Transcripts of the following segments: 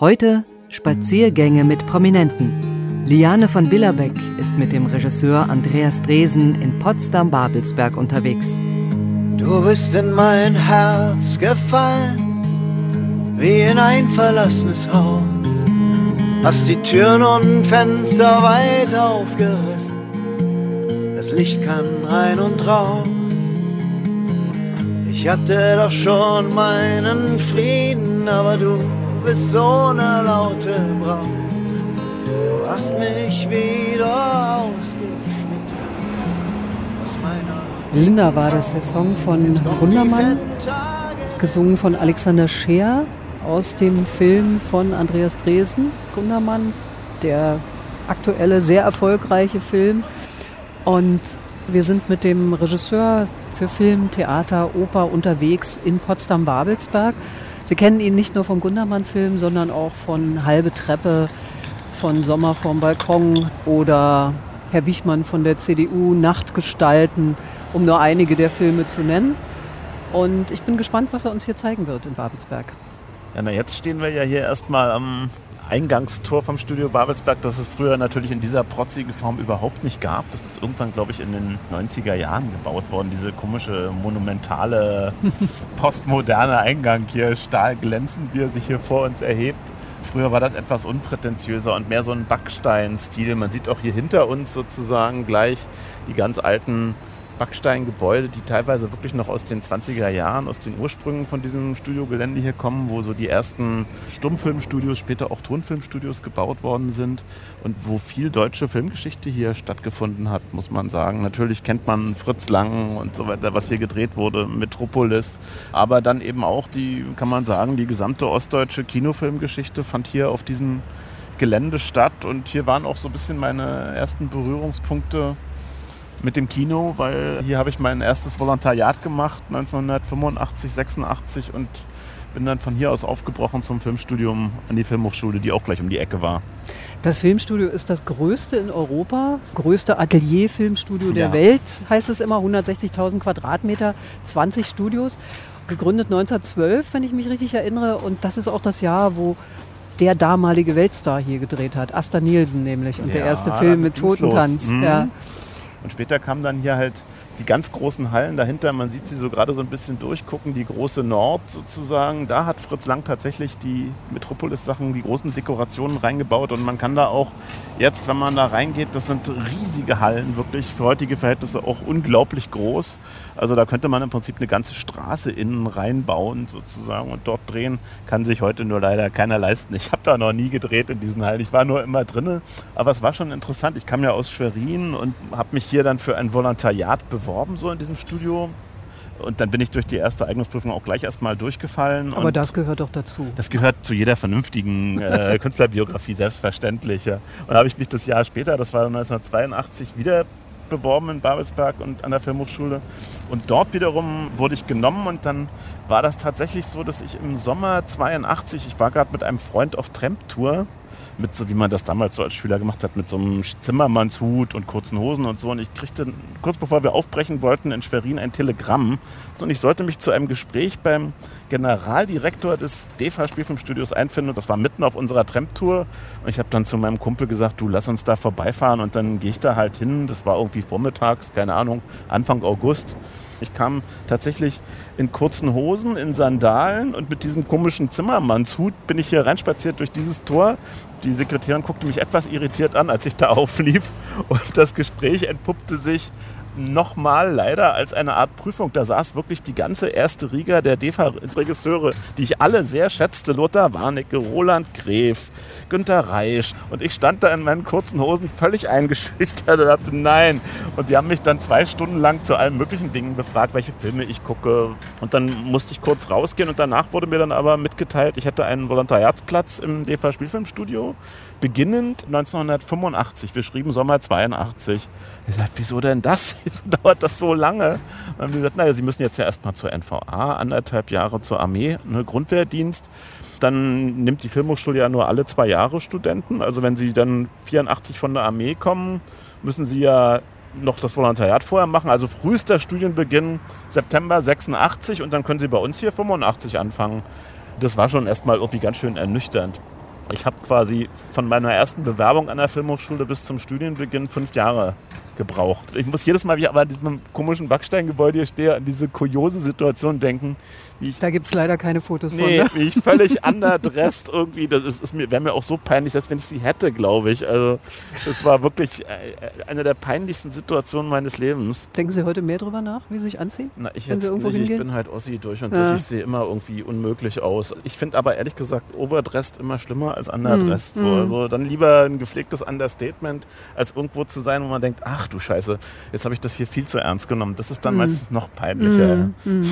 Heute Spaziergänge mit Prominenten. Liane von Billerbeck ist mit dem Regisseur Andreas Dresen in Potsdam-Babelsberg unterwegs. Du bist in mein Herz gefallen, wie in ein verlassenes Haus. Hast die Türen und Fenster weit aufgerissen, das Licht kann rein und raus. Ich hatte doch schon meinen Frieden, aber du bist so eine laute Braut. Du hast mich wieder ausgeschnitten aus meiner. Linda war das, der Song von Gundermann, gesungen von Alexander Scheer aus dem Film von Andreas Dresen, Gundermann, der aktuelle, sehr erfolgreiche Film. Und wir sind mit dem Regisseur für Film, Theater, Oper unterwegs in Potsdam-Babelsberg. Sie kennen ihn nicht nur vom Gundermann-Film, sondern auch von Halbe Treppe, von Sommer vorm Balkon oder Herr Wichmann von der CDU, Nachtgestalten, um nur einige der Filme zu nennen. Und ich bin gespannt, was er uns hier zeigen wird in Babelsberg. Ja, na jetzt stehen wir ja hier erstmal am Eingangstor vom Studio Babelsberg, das es früher natürlich in dieser protzigen Form überhaupt nicht gab. Das ist irgendwann, glaube ich, in den 90er Jahren gebaut worden. Diese komische, monumentale, postmoderne Eingang hier, stahlglänzend, wie er sich hier vor uns erhebt. Früher war das etwas unprätentiöser und mehr so ein Backsteinstil. Man sieht auch hier hinter uns sozusagen gleich die ganz alten Backsteingebäude, die teilweise wirklich noch aus den 20er Jahren, aus den Ursprüngen von diesem Studiogelände hier kommen, wo so die ersten Stummfilmstudios, später auch Tonfilmstudios gebaut worden sind und wo viel deutsche Filmgeschichte hier stattgefunden hat, muss man sagen. Natürlich kennt man Fritz Lang und so weiter, was hier gedreht wurde, Metropolis, aber dann eben auch die, kann man sagen, die gesamte ostdeutsche Kinofilmgeschichte fand hier auf diesem Gelände statt und hier waren auch so ein bisschen meine ersten Berührungspunkte mit dem Kino, weil hier habe ich mein erstes Volontariat gemacht, 1985, 86 und bin dann von hier aus aufgebrochen zum Filmstudium an die Filmhochschule, die auch gleich um die Ecke war. Das Filmstudio ist das größte in Europa, größte Atelier-Filmstudio der ja. Welt, heißt es immer, 160.000 Quadratmeter, 20 Studios. Gegründet 1912, wenn ich mich richtig erinnere. Und das ist auch das Jahr, wo der damalige Weltstar hier gedreht hat. Asta Nielsen nämlich. Und ja, der erste Film mit Totentanz. Mhm. Ja. Und später kam dann hier halt die ganz großen Hallen dahinter, man sieht sie so gerade so ein bisschen durchgucken, die große Nord sozusagen. Da hat Fritz Lang tatsächlich die Metropolis-Sachen, die großen Dekorationen reingebaut und man kann da auch jetzt, wenn man da reingeht, das sind riesige Hallen, wirklich für heutige Verhältnisse auch unglaublich groß. Also da könnte man im Prinzip eine ganze Straße innen reinbauen sozusagen und dort drehen. Kann sich heute nur leider keiner leisten. Ich habe da noch nie gedreht in diesen Hallen. Ich war nur immer drinne, aber es war schon interessant. Ich kam ja aus Schwerin und habe mich hier dann für ein Volontariat beworben so in diesem Studio. Und dann bin ich durch die erste Eignungsprüfung auch gleich erstmal durchgefallen. Aber das gehört doch dazu. Das gehört zu jeder vernünftigen äh, Künstlerbiografie, selbstverständlich. Ja. Und da habe ich mich das Jahr später, das war 1982, wieder beworben in Babelsberg und an der Filmhochschule. Und dort wiederum wurde ich genommen und dann war das tatsächlich so, dass ich im Sommer 82, ich war gerade mit einem Freund auf Tramp-Tour mit so wie man das damals so als Schüler gemacht hat, mit so einem Zimmermannshut und kurzen Hosen und so. Und ich kriegte kurz bevor wir aufbrechen wollten in Schwerin ein Telegramm. Und ich sollte mich zu einem Gespräch beim Generaldirektor des DEFA-Spielfilmstudios einfinden. Und das war mitten auf unserer Tramp-Tour. Und ich habe dann zu meinem Kumpel gesagt, du lass uns da vorbeifahren. Und dann gehe ich da halt hin. Das war irgendwie vormittags, keine Ahnung, Anfang August. Ich kam tatsächlich in kurzen Hosen, in Sandalen und mit diesem komischen Zimmermannshut bin ich hier reinspaziert durch dieses Tor. Die Sekretärin guckte mich etwas irritiert an, als ich da auflief. Und das Gespräch entpuppte sich nochmal leider als eine Art Prüfung. Da saß wirklich die ganze erste Riga der DEFA-Regisseure, die ich alle sehr schätzte. Lothar Warnecke, Roland Gref, Günter Reisch. Und ich stand da in meinen kurzen Hosen völlig eingeschüchtert und dachte, nein. Und die haben mich dann zwei Stunden lang zu allen möglichen Dingen befragt, welche Filme ich gucke. Und dann musste ich kurz rausgehen und danach wurde mir dann aber mitgeteilt, ich hätte einen Volontariatsplatz im DEFA-Spielfilmstudio beginnend 1985. Wir schrieben Sommer 82. Ich sagte, wieso denn das? Wieso dauert das so lange? Und haben gesagt, naja, Sie müssen jetzt ja erstmal zur NVA, anderthalb Jahre zur Armee, ne, Grundwehrdienst. Dann nimmt die Filmhochschule ja nur alle zwei Jahre Studenten. Also wenn Sie dann 84 von der Armee kommen, müssen Sie ja noch das Volontariat vorher machen. Also frühester Studienbeginn September 86 und dann können Sie bei uns hier 85 anfangen. Das war schon erstmal irgendwie ganz schön ernüchternd. Ich habe quasi von meiner ersten Bewerbung an der Filmhochschule bis zum Studienbeginn fünf Jahre gebraucht. Ich muss jedes Mal, wie ich aber an diesem komischen Backsteingebäude hier stehe, an diese kuriose Situation denken. Da gibt es leider keine Fotos nee, von. Ne? wie ich völlig underdressed irgendwie, das ist, ist mir, wäre mir auch so peinlich, als wenn ich sie hätte, glaube ich. Also das war wirklich äh, eine der peinlichsten Situationen meines Lebens. Denken Sie heute mehr drüber nach, wie Sie sich anziehen? Na, ich jetzt nicht. Ich bin halt Ossi durch und ja. durch. Ich sehe immer irgendwie unmöglich aus. Ich finde aber ehrlich gesagt overdressed immer schlimmer als underdressed. Mm, so. Mm. Also dann lieber ein gepflegtes Understatement, als irgendwo zu sein, wo man denkt, ach du Scheiße, jetzt habe ich das hier viel zu ernst genommen. Das ist dann mm. meistens noch peinlicher. Mm.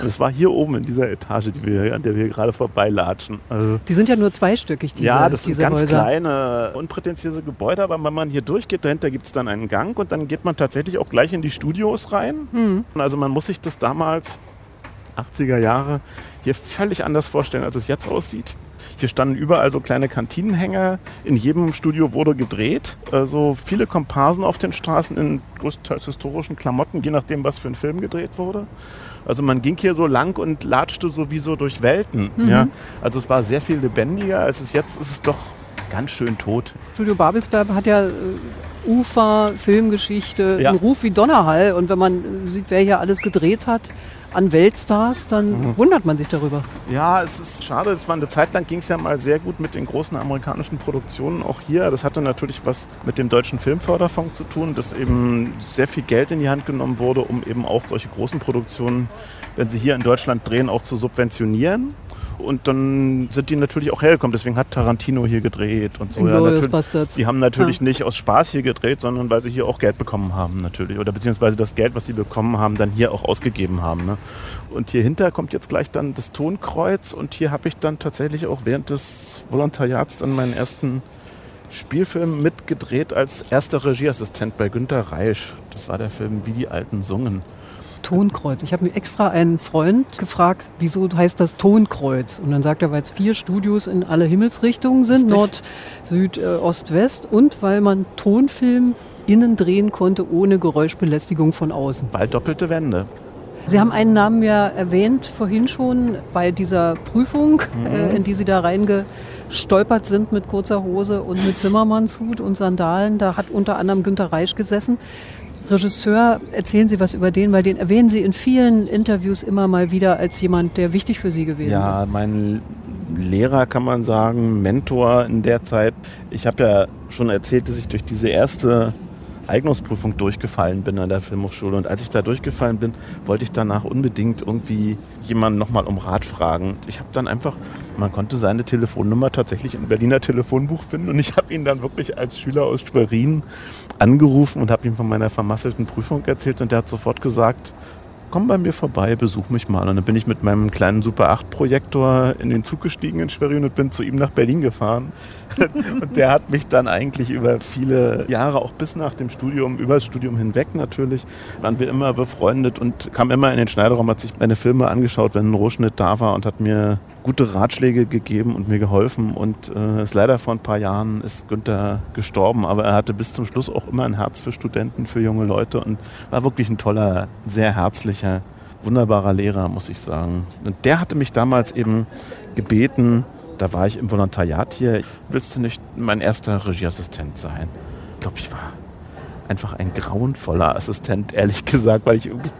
und es war hier oben in dieser Etage, die wir, an der wir gerade vorbeilatschen. Also die sind ja nur zweistöckig, diese Ja, das sind ganz Häuser. kleine, unprätentiöse Gebäude, aber wenn man hier durchgeht, dahinter gibt es dann einen Gang und dann geht man tatsächlich auch gleich in die Studios rein. Mm. Also man muss sich das damals 80er Jahre hier völlig anders vorstellen, als es jetzt aussieht. Hier standen überall so kleine Kantinenhänger. In jedem Studio wurde gedreht. Also viele Komparsen auf den Straßen in größtenteils historischen Klamotten, je nachdem, was für ein Film gedreht wurde. Also man ging hier so lang und latschte sowieso durch Welten. Mhm. Ja. Also es war sehr viel lebendiger, als es jetzt ist es doch ganz schön tot. Studio Babelsberg hat ja äh, Ufer, Filmgeschichte, ja. einen Ruf wie Donnerhall. Und wenn man sieht, wer hier alles gedreht hat, an Weltstars, dann mhm. wundert man sich darüber. Ja, es ist schade. Es war eine Zeit lang ging es ja mal sehr gut mit den großen amerikanischen Produktionen auch hier. Das hatte natürlich was mit dem deutschen Filmförderfonds zu tun, dass eben sehr viel Geld in die Hand genommen wurde, um eben auch solche großen Produktionen, wenn sie hier in Deutschland drehen, auch zu subventionieren. Und dann sind die natürlich auch hergekommen. Deswegen hat Tarantino hier gedreht und so. Ja, die haben natürlich ja. nicht aus Spaß hier gedreht, sondern weil sie hier auch Geld bekommen haben natürlich. Oder beziehungsweise das Geld, was sie bekommen haben, dann hier auch ausgegeben haben. Ne? Und hier hinter kommt jetzt gleich dann das Tonkreuz. Und hier habe ich dann tatsächlich auch während des Volontariats dann meinen ersten Spielfilm mitgedreht als erster Regieassistent bei Günter Reisch. Das war der Film Wie die Alten sungen. Tonkreuz. Ich habe mir extra einen Freund gefragt, wieso heißt das Tonkreuz? Und dann sagt er, weil es vier Studios in alle Himmelsrichtungen sind, Richtig. Nord, Süd, äh, Ost, West und weil man Tonfilm innen drehen konnte ohne Geräuschbelästigung von außen. Weil doppelte Wände. Sie haben einen Namen ja erwähnt vorhin schon bei dieser Prüfung, mhm. äh, in die Sie da reingestolpert sind mit kurzer Hose und mit Zimmermannshut und Sandalen. Da hat unter anderem Günter Reisch gesessen. Regisseur, erzählen Sie was über den, weil den erwähnen Sie in vielen Interviews immer mal wieder als jemand, der wichtig für Sie gewesen ja, ist. Ja, mein Lehrer kann man sagen, Mentor in der Zeit. Ich habe ja schon erzählt, dass ich durch diese erste Eignungsprüfung durchgefallen bin an der Filmhochschule. Und als ich da durchgefallen bin, wollte ich danach unbedingt irgendwie jemanden nochmal um Rat fragen. Ich habe dann einfach, man konnte seine Telefonnummer tatsächlich im Berliner Telefonbuch finden und ich habe ihn dann wirklich als Schüler aus Schwerin angerufen und habe ihm von meiner vermasselten Prüfung erzählt und der hat sofort gesagt, komm bei mir vorbei, besuch mich mal. Und dann bin ich mit meinem kleinen Super 8 Projektor in den Zug gestiegen in Schwerin und bin zu ihm nach Berlin gefahren. und der hat mich dann eigentlich über viele Jahre, auch bis nach dem Studium, über das Studium hinweg natürlich, waren wir immer befreundet und kam immer in den Schneiderraum, hat sich meine Filme angeschaut, wenn ein Rohschnitt da war und hat mir gute Ratschläge gegeben und mir geholfen. Und äh, ist leider vor ein paar Jahren ist Günther gestorben, aber er hatte bis zum Schluss auch immer ein Herz für Studenten, für junge Leute und war wirklich ein toller, sehr herzlicher, wunderbarer Lehrer, muss ich sagen. Und der hatte mich damals eben gebeten, da war ich im Volontariat hier, willst du nicht mein erster Regieassistent sein? Ich glaube, ich war einfach ein grauenvoller Assistent, ehrlich gesagt, weil ich irgendwie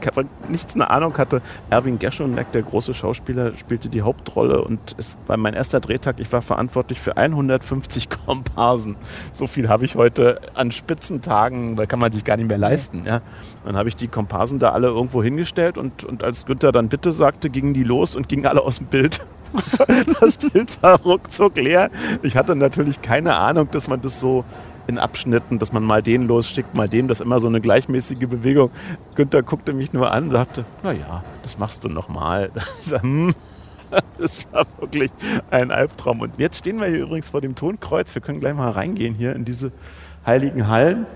nichts eine Ahnung hatte. Erwin Geschonek, der große Schauspieler, spielte die Hauptrolle und es war mein erster Drehtag. Ich war verantwortlich für 150 Komparsen. So viel habe ich heute an Spitzentagen, weil kann man sich gar nicht mehr leisten. Ja. Dann habe ich die Komparsen da alle irgendwo hingestellt und, und als Günther dann bitte sagte, gingen die los und gingen alle aus dem Bild. Das Bild war ruckzuck leer. Ich hatte natürlich keine Ahnung, dass man das so in Abschnitten, dass man mal den losschickt, mal den, das ist immer so eine gleichmäßige Bewegung. Günther guckte mich nur an und sagte, naja, das machst du nochmal. Hm. Das war wirklich ein Albtraum. Und jetzt stehen wir hier übrigens vor dem Tonkreuz. Wir können gleich mal reingehen hier in diese heiligen Hallen.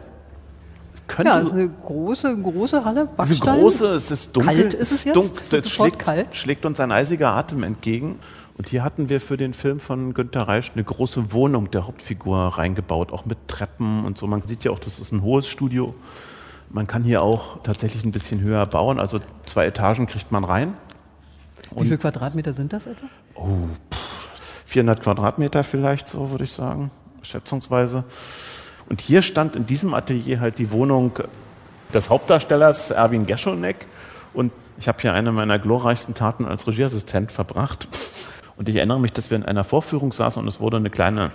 ja, es ist eine große, große Halle. Backstein. Ist große, es ist dunkel. Kalt ist es jetzt? Dunkel, es schlägt, kalt. schlägt uns ein eisiger Atem entgegen. Und hier hatten wir für den Film von Günter Reisch eine große Wohnung der Hauptfigur reingebaut, auch mit Treppen und so. Man sieht ja auch, das ist ein hohes Studio. Man kann hier auch tatsächlich ein bisschen höher bauen, also zwei Etagen kriegt man rein. Wie viele Quadratmeter sind das etwa? Oh, pff, 400 Quadratmeter vielleicht, so würde ich sagen, schätzungsweise. Und hier stand in diesem Atelier halt die Wohnung des Hauptdarstellers Erwin Geschonek. Und ich habe hier eine meiner glorreichsten Taten als Regieassistent verbracht. Und ich erinnere mich, dass wir in einer Vorführung saßen und es wurde eine kleine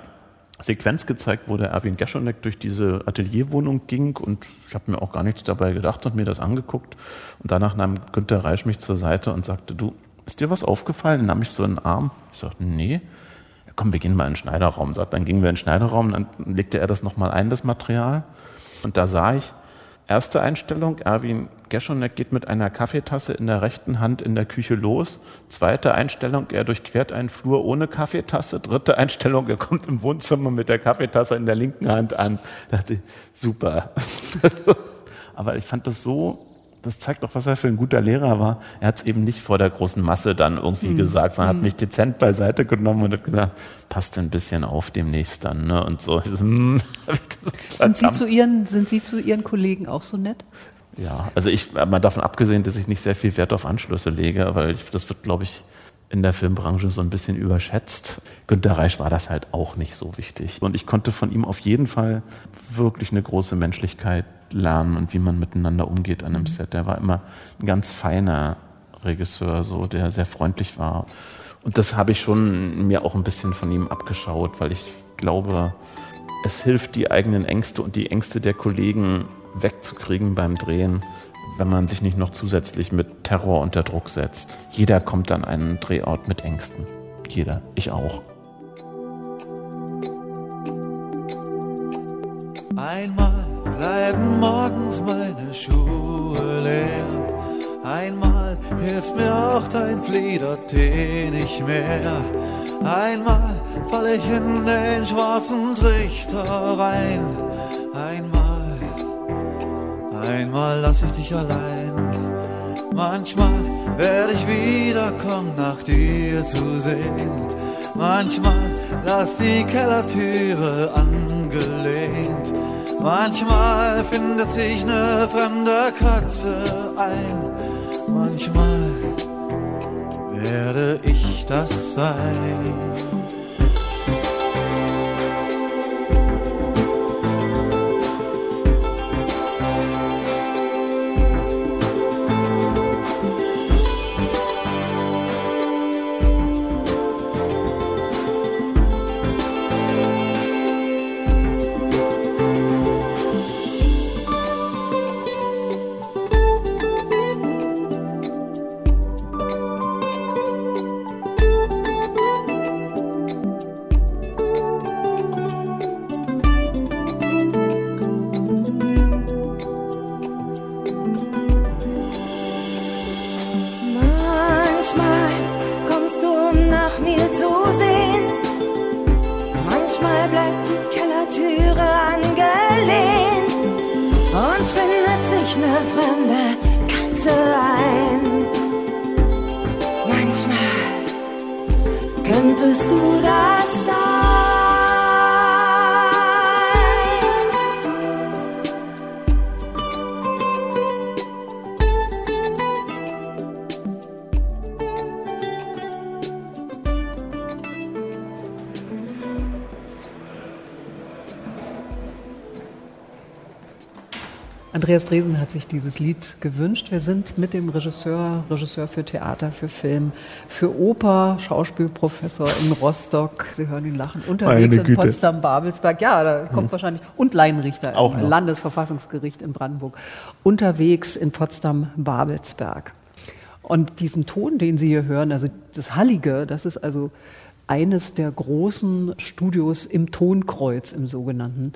Sequenz gezeigt, wo der Erwin Geschonek durch diese Atelierwohnung ging und ich habe mir auch gar nichts dabei gedacht und mir das angeguckt. Und danach nahm Günter Reisch mich zur Seite und sagte, du, ist dir was aufgefallen? Nahm ich so einen Arm. Ich sagte, nee. Ja, komm, wir gehen mal in den Schneiderraum. Sagt, dann gingen wir in den Schneiderraum, dann legte er das nochmal ein, das Material. Und da sah ich, erste Einstellung, Erwin Geschonek geht mit einer Kaffeetasse in der rechten Hand in der Küche los. Zweite Einstellung, er durchquert einen Flur ohne Kaffeetasse. Dritte Einstellung, er kommt im Wohnzimmer mit der Kaffeetasse in der linken Hand an. Da dachte ich, super. Aber ich fand das so das zeigt doch, was er für ein guter Lehrer war. Er hat es eben nicht vor der großen Masse dann irgendwie mhm. gesagt, sondern mhm. hat mich dezent beiseite genommen und hat gesagt, passt ein bisschen auf demnächst dann. Ne? Und so. Hm, sind, Sie zu Ihren, sind Sie zu Ihren Kollegen auch so nett? Ja, also ich, mal davon abgesehen, dass ich nicht sehr viel Wert auf Anschlüsse lege, weil ich, das wird, glaube ich, in der Filmbranche so ein bisschen überschätzt. Günter Reich war das halt auch nicht so wichtig. Und ich konnte von ihm auf jeden Fall wirklich eine große Menschlichkeit lernen und wie man miteinander umgeht an einem mhm. Set. Der war immer ein ganz feiner Regisseur, so, der sehr freundlich war. Und das habe ich schon mir auch ein bisschen von ihm abgeschaut, weil ich glaube, es hilft, die eigenen Ängste und die Ängste der Kollegen wegzukriegen beim Drehen, wenn man sich nicht noch zusätzlich mit Terror unter Druck setzt. Jeder kommt an einen Drehort mit Ängsten. Jeder. Ich auch. Einmal bleiben morgens meine Schuhe leer. Einmal hilft mir auch dein Fliedertee nicht mehr. Einmal fall ich in den schwarzen Trichter rein. Einmal, einmal lass ich dich allein. Manchmal werde ich wiederkommen, nach dir zu sehen. Manchmal lass die Kellertüre angelehnt. Manchmal findet sich eine fremde Katze ein. Manchmal werde ich das sein. Andreas Dresen hat sich dieses Lied gewünscht. Wir sind mit dem Regisseur, Regisseur für Theater, für Film, für Oper, Schauspielprofessor in Rostock. Sie hören ihn lachen. Unterwegs in Potsdam-Babelsberg. Ja, da kommt hm. wahrscheinlich. Und Laienrichter Auch im Landesverfassungsgericht in Brandenburg. Unterwegs in Potsdam-Babelsberg. Und diesen Ton, den Sie hier hören, also das Hallige, das ist also eines der großen Studios im Tonkreuz, im sogenannten.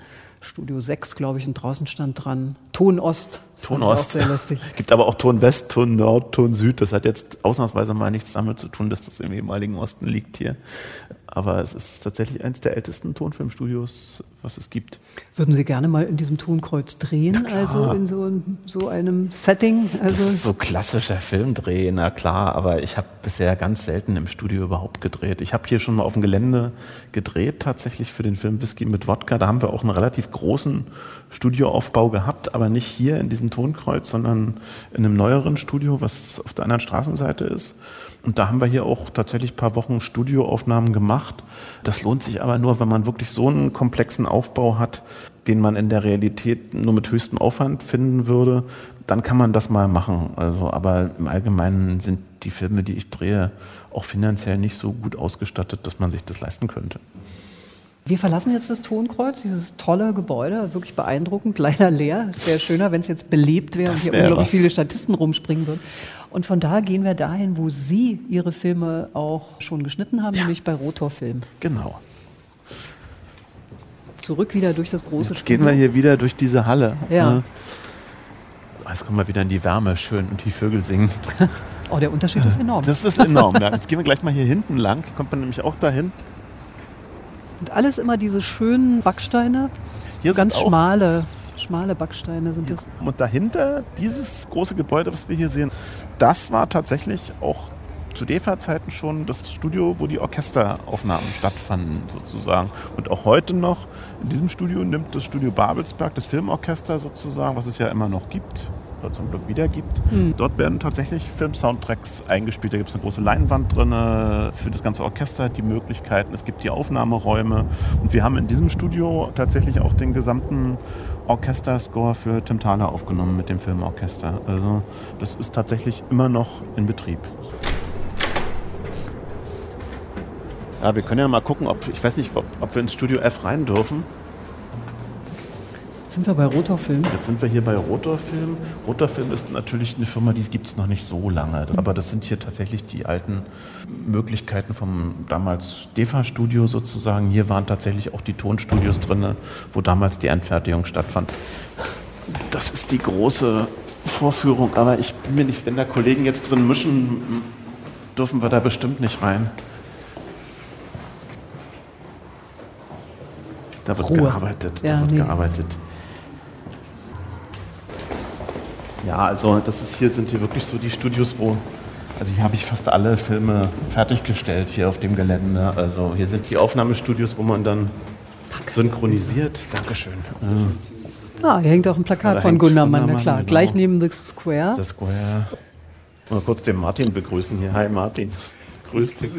Studio 6, glaube ich, und draußen stand dran Ton Ost. Ton Ost. Gibt aber auch Ton West, Ton Nord, Ton Süd. Das hat jetzt ausnahmsweise mal nichts damit zu tun, dass das im ehemaligen Osten liegt hier. Aber es ist tatsächlich eines der ältesten Tonfilmstudios, was es gibt. Würden Sie gerne mal in diesem Tonkreuz drehen, also in so, so einem Setting? Also das ist so klassischer Filmdreh, na klar, aber ich habe bisher ganz selten im Studio überhaupt gedreht. Ich habe hier schon mal auf dem Gelände gedreht, tatsächlich für den Film Whisky mit Wodka. Da haben wir auch einen relativ großen Studioaufbau gehabt, aber nicht hier in diesem Tonkreuz, sondern in einem neueren Studio, was auf der anderen Straßenseite ist. Und da haben wir hier auch tatsächlich ein paar Wochen Studioaufnahmen gemacht. Das lohnt sich aber nur, wenn man wirklich so einen komplexen Aufbau hat, den man in der Realität nur mit höchstem Aufwand finden würde, dann kann man das mal machen. Also, aber im Allgemeinen sind die Filme, die ich drehe, auch finanziell nicht so gut ausgestattet, dass man sich das leisten könnte. Wir verlassen jetzt das Tonkreuz, dieses tolle Gebäude, wirklich beeindruckend, leider leer. Es wäre schöner, wenn es jetzt belebt wäre und hier unglaublich was. viele Statisten rumspringen würden. Und von da gehen wir dahin, wo Sie Ihre Filme auch schon geschnitten haben, ja. nämlich bei Rotorfilm. Genau. Zurück wieder durch das große Jetzt Studio. gehen wir hier wieder durch diese Halle. Ja. Ne? Jetzt kommen wir wieder in die Wärme, schön und die Vögel singen. Oh, der Unterschied ist enorm. Das ist enorm. Ja. Jetzt gehen wir gleich mal hier hinten lang. Kommt man nämlich auch dahin. Und alles immer diese schönen Backsteine. Hier ganz schmale, schmale Backsteine sind das. Und dahinter, dieses große Gebäude, was wir hier sehen, das war tatsächlich auch zu DEFA-Zeiten schon das Studio, wo die Orchesteraufnahmen stattfanden, sozusagen. Und auch heute noch in diesem Studio nimmt das Studio Babelsberg, das Filmorchester sozusagen, was es ja immer noch gibt, oder zum Glück wieder gibt. Mhm. Dort werden tatsächlich Film-Soundtracks eingespielt. Da gibt es eine große Leinwand drin für das ganze Orchester, die Möglichkeiten. Es gibt die Aufnahmeräume. Und wir haben in diesem Studio tatsächlich auch den gesamten Orchesterscore für Tim Thaler aufgenommen mit dem Filmorchester. Also das ist tatsächlich immer noch in Betrieb. Ja, wir können ja mal gucken, ob ich weiß nicht, ob, ob wir ins Studio F rein dürfen sind wir bei Rotorfilm. Jetzt sind wir hier bei Rotorfilm. Rotorfilm ist natürlich eine Firma, die gibt es noch nicht so lange. Aber das sind hier tatsächlich die alten Möglichkeiten vom damals DEFA-Studio sozusagen. Hier waren tatsächlich auch die Tonstudios drin, wo damals die Endfertigung stattfand. Das ist die große Vorführung, aber ich bin mir nicht, wenn da Kollegen jetzt drin mischen, dürfen wir da bestimmt nicht rein. Da wird Ruhe. gearbeitet. Da ja, wird nee. gearbeitet. Ja, also das ist hier sind hier wirklich so die Studios, wo also hier habe ich fast alle Filme fertiggestellt hier auf dem Gelände. Also hier sind die Aufnahmestudios, wo man dann Danke. synchronisiert. Dankeschön. Ja. Ah, hier hängt auch ein Plakat von Gundermann, na klar. Genau. Gleich neben The Square. The Square. Mal kurz den Martin begrüßen hier. Hi Martin. Grüß dich.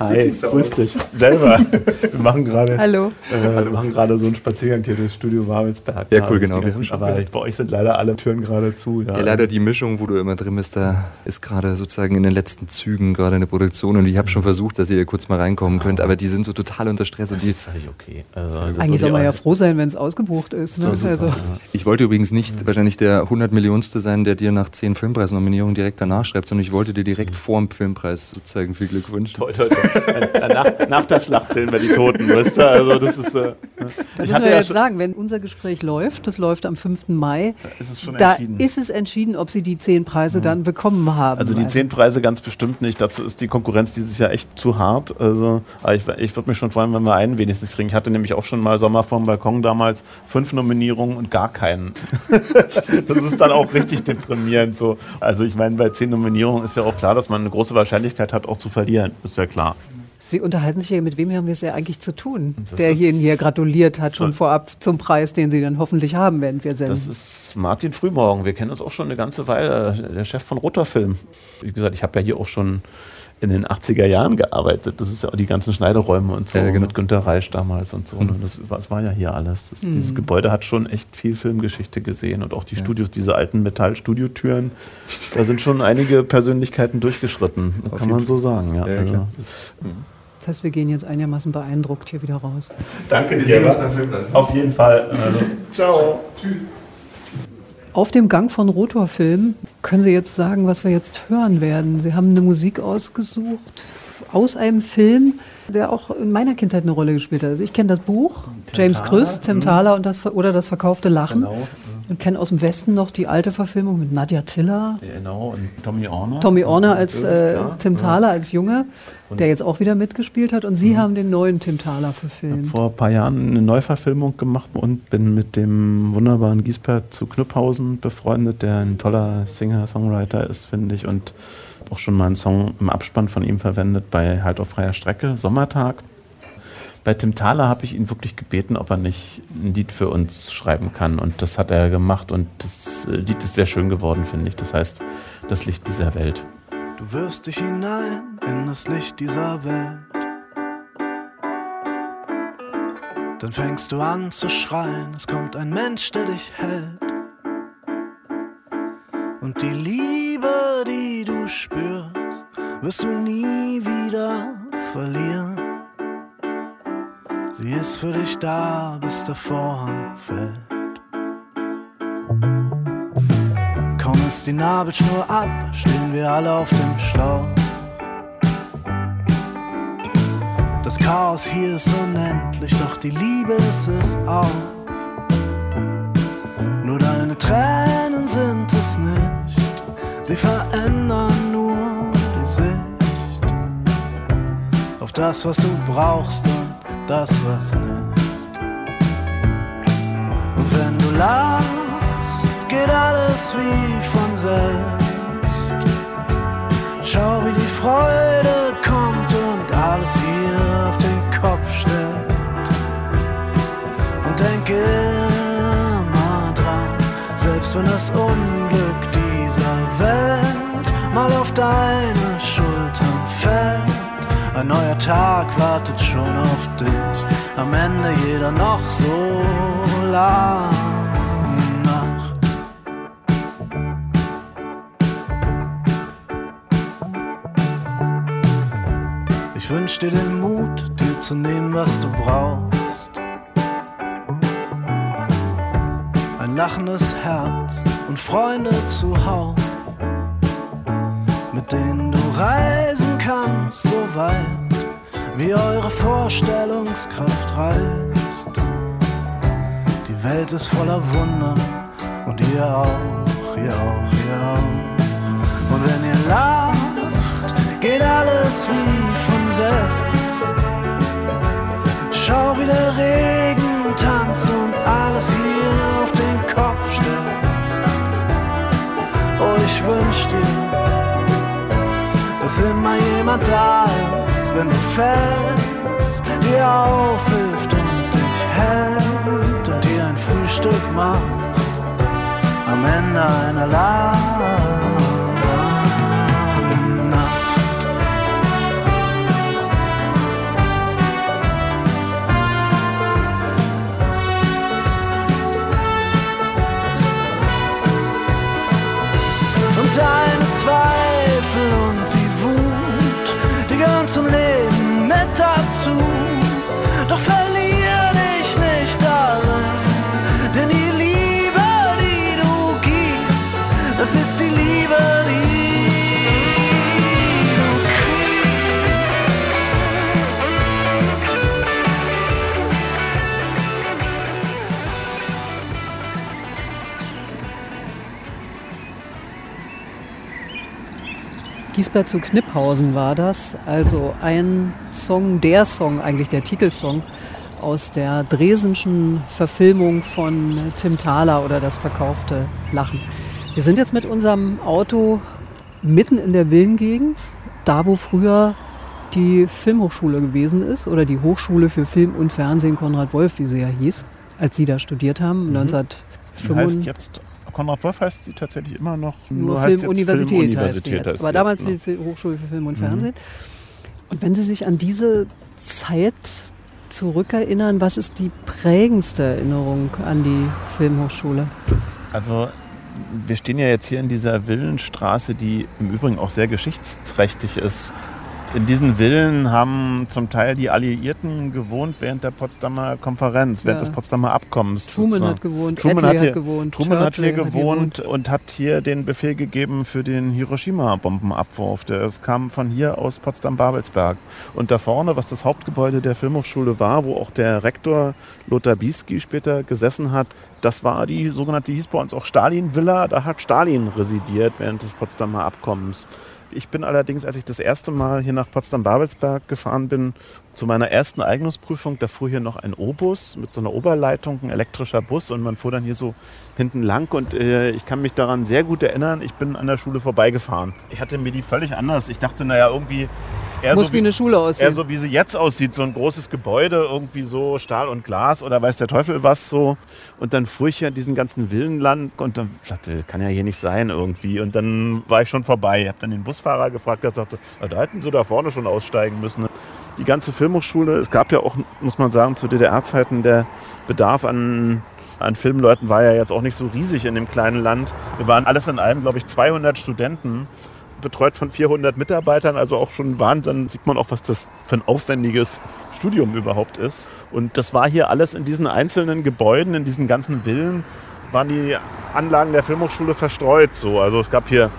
Hi, grüß dich. Selber. Wir machen gerade. Hallo. Äh, wir machen gerade so einen Spaziergang hier durchs Studio Wabelsberg. Ja, cool, genau. aber bei euch sind leider alle Türen gerade zu. Ja. ja. leider die Mischung, wo du immer drin bist, da ist gerade sozusagen in den letzten Zügen gerade eine Produktion und ich habe schon versucht, dass ihr kurz mal reinkommen könnt, aber die sind so total unter Stress. Das und die ist völlig okay. Also, also Eigentlich soll man ja froh sein, wenn es ausgebucht ist. Ne? So also. Ich wollte übrigens nicht mhm. wahrscheinlich der 100 Millionste sein, der dir nach zehn Filmpreisnominierungen direkt danach schreibt, sondern ich wollte dir direkt mhm. vor dem Filmpreis sozusagen viel Glückwunsch. Toll, toll, nach, nach, der Schlacht zählen wir die Toten, weißt du? Also das ist. Äh, da müssen wir ja jetzt sagen, wenn unser Gespräch läuft, das läuft am 5. Mai, da ist es, schon da entschieden. ist es entschieden, ob Sie die zehn Preise mhm. dann bekommen haben. Also die zehn Preise ganz bestimmt nicht. Dazu ist die Konkurrenz dieses Jahr echt zu hart. Also ich, ich würde mich schon freuen, wenn wir einen wenigstens kriegen. Ich hatte nämlich auch schon mal Sommer vorm Balkon damals fünf Nominierungen und gar keinen. das ist dann auch richtig deprimierend. So. Also ich meine, bei zehn Nominierungen ist ja auch klar, dass man eine große Wahrscheinlichkeit hat, auch zu verlieren. Ist ja klar. Sie unterhalten sich ja, mit wem haben wir es ja eigentlich zu tun, das der Ihnen hier gratuliert hat, schon vorab zum Preis, den Sie dann hoffentlich haben, während wir senden. Das ist Martin Frühmorgen. Wir kennen uns auch schon eine ganze Weile, der Chef von Rotterfilm. Wie gesagt, ich habe ja hier auch schon in den 80er Jahren gearbeitet. Das ist ja auch die ganzen Schneideräume und so ja, genau. mit Günter Reisch damals und so. Mhm. Das, das, war ja hier alles. Das, mhm. Dieses Gebäude hat schon echt viel Filmgeschichte gesehen und auch die ja. Studios, diese alten Metallstudiotüren, da sind schon einige Persönlichkeiten durchgeschritten, Auf kann man so sagen. Ja, ja also. Das heißt, wir gehen jetzt einigermaßen beeindruckt hier wieder raus. Danke dir. Auf jeden Fall. Also, ciao. Tschüss. Auf dem Gang von Rotorfilm können Sie jetzt sagen, was wir jetzt hören werden. Sie haben eine Musik ausgesucht aus einem Film, der auch in meiner Kindheit eine Rolle gespielt hat. Also ich kenne das Buch, Tim James Krüss, Tim Thaler und das, oder das verkaufte Lachen. Genau. Und kenne aus dem Westen noch die alte Verfilmung mit Nadja Tiller. Genau, und Tommy Orner. Tommy Orner als äh, Tim Thaler, als Junge, und der jetzt auch wieder mitgespielt hat. Und Sie mhm. haben den neuen Tim Thaler verfilmt. Ich habe vor ein paar Jahren eine Neuverfilmung gemacht und bin mit dem wunderbaren Giesbert zu Knüpphausen befreundet, der ein toller Singer-Songwriter ist, finde ich. Und auch schon mal einen Song im Abspann von ihm verwendet bei Halt auf freier Strecke, Sommertag. bei Tim Thaler habe ich ihn wirklich gebeten, ob er nicht ein Lied für uns schreiben kann. Und das hat er gemacht und das äh, Lied ist sehr schön geworden, finde ich. Das heißt, das Licht dieser Welt. Du wirfst dich hinein in das Licht dieser Welt. Dann fängst du an zu schreien, es kommt ein Mensch, der dich hält. Und die Liebe, die du spürst, wirst du nie wieder verlieren. Sie ist für dich da, bis der Vorhang fällt. Ist die Nabelschnur ab, stehen wir alle auf dem Schlauch. Das Chaos hier ist unendlich, doch die Liebe ist es auch. Nur deine Tränen sind es nicht, sie verändern nur die Sicht auf das, was du brauchst und das, was nicht. Und wenn du lachst, geht alles wie von selbst. Schau, wie die Freude kommt und alles hier auf den Kopf stellt. Und denke immer dran, selbst wenn das Unglück dieser Welt mal auf deine Schultern fällt. Ein neuer Tag wartet schon auf dich, am Ende jeder noch so lange wünsch dir den Mut, dir zu nehmen, was du brauchst. Ein lachendes Herz und Freunde zuhauf, mit denen du reisen kannst, so weit wie eure Vorstellungskraft reicht. Die Welt ist voller Wunder und ihr auch, ihr auch, ihr auch. Und wenn ihr lacht, geht alles wie Wie der Regen tanzt und alles hier auf den Kopf stellt. Oh, ich wünsch dir, dass immer jemand da ist, wenn du fällst, dir aufhilft und dich hält und dir ein Frühstück macht am Ende einer langen Giesbert zu Kniphausen war das. Also ein Song, der Song, eigentlich der Titelsong aus der Dresenschen Verfilmung von Tim Thaler oder das verkaufte Lachen. Wir sind jetzt mit unserem Auto mitten in der Villengegend, da wo früher die Filmhochschule gewesen ist oder die Hochschule für Film und Fernsehen Konrad Wolf, wie sie ja hieß, als Sie da studiert haben, Die heißt 1995. jetzt, Konrad Wolf heißt sie tatsächlich immer noch. Nur jetzt Filmuniversität, heißt sie Filmuniversität heißt Aber sie damals jetzt, hieß sie Hochschule für Film und Fernsehen. Und wenn Sie sich an diese Zeit zurückerinnern, was ist die prägendste Erinnerung an die Filmhochschule? Also wir stehen ja jetzt hier in dieser Villenstraße, die im Übrigen auch sehr geschichtsträchtig ist. In diesen Villen haben zum Teil die Alliierten gewohnt während der Potsdamer Konferenz, während Ja. des Potsdamer Abkommens. Truman sozusagen. hat gewohnt, Truman hat hier, hat gewohnt, Truman hat hier Churchill hat hier gewohnt und hat hier den Befehl gegeben für den Hiroshima-Bombenabwurf. Das kam von hier aus Potsdam-Babelsberg. Und da vorne, was das Hauptgebäude der Filmhochschule war, wo auch der Rektor Lothar Bieski später gesessen hat, das war die sogenannte, die hieß bei uns auch Stalin-Villa. Da hat Stalin residiert während des Potsdamer Abkommens. Ich bin allerdings, als ich das erste Mal hier nach Potsdam-Babelsberg gefahren bin, zu meiner ersten Eignungsprüfung, da fuhr hier noch ein O-Bus mit so einer Oberleitung, ein elektrischer Bus und man fuhr dann hier so hinten lang und äh, ich kann mich daran sehr gut erinnern, ich bin an der Schule vorbeigefahren. Ich hatte mir die völlig anders. Ich dachte, naja, irgendwie eher Muss so wie eine Schule Eher aussehen. so wie sie jetzt aussieht, so ein großes Gebäude, irgendwie so Stahl und Glas oder weiß der Teufel was so. Und dann fuhr ich ja in diesen ganzen Villenland und dann dachte, kann ja hier nicht sein irgendwie. Und dann war ich schon vorbei. Hab dann den Busfahrer gefragt, der sagte, "Ah, da hätten sie da vorne schon aussteigen müssen. Die ganze Filmhochschule, es gab ja auch, muss man sagen, zu DDR-Zeiten der Bedarf an an Filmleuten war ja jetzt auch nicht so riesig in dem kleinen Land. Wir waren alles in allem, glaube ich, 200 Studenten betreut von 400 Mitarbeitern, also auch schon Wahnsinn, sieht man auch, was das für ein aufwendiges Studium überhaupt ist. Und das war hier alles in diesen einzelnen Gebäuden, in diesen ganzen Villen, waren die Anlagen der Filmhochschule verstreut. So. Also es gab hier,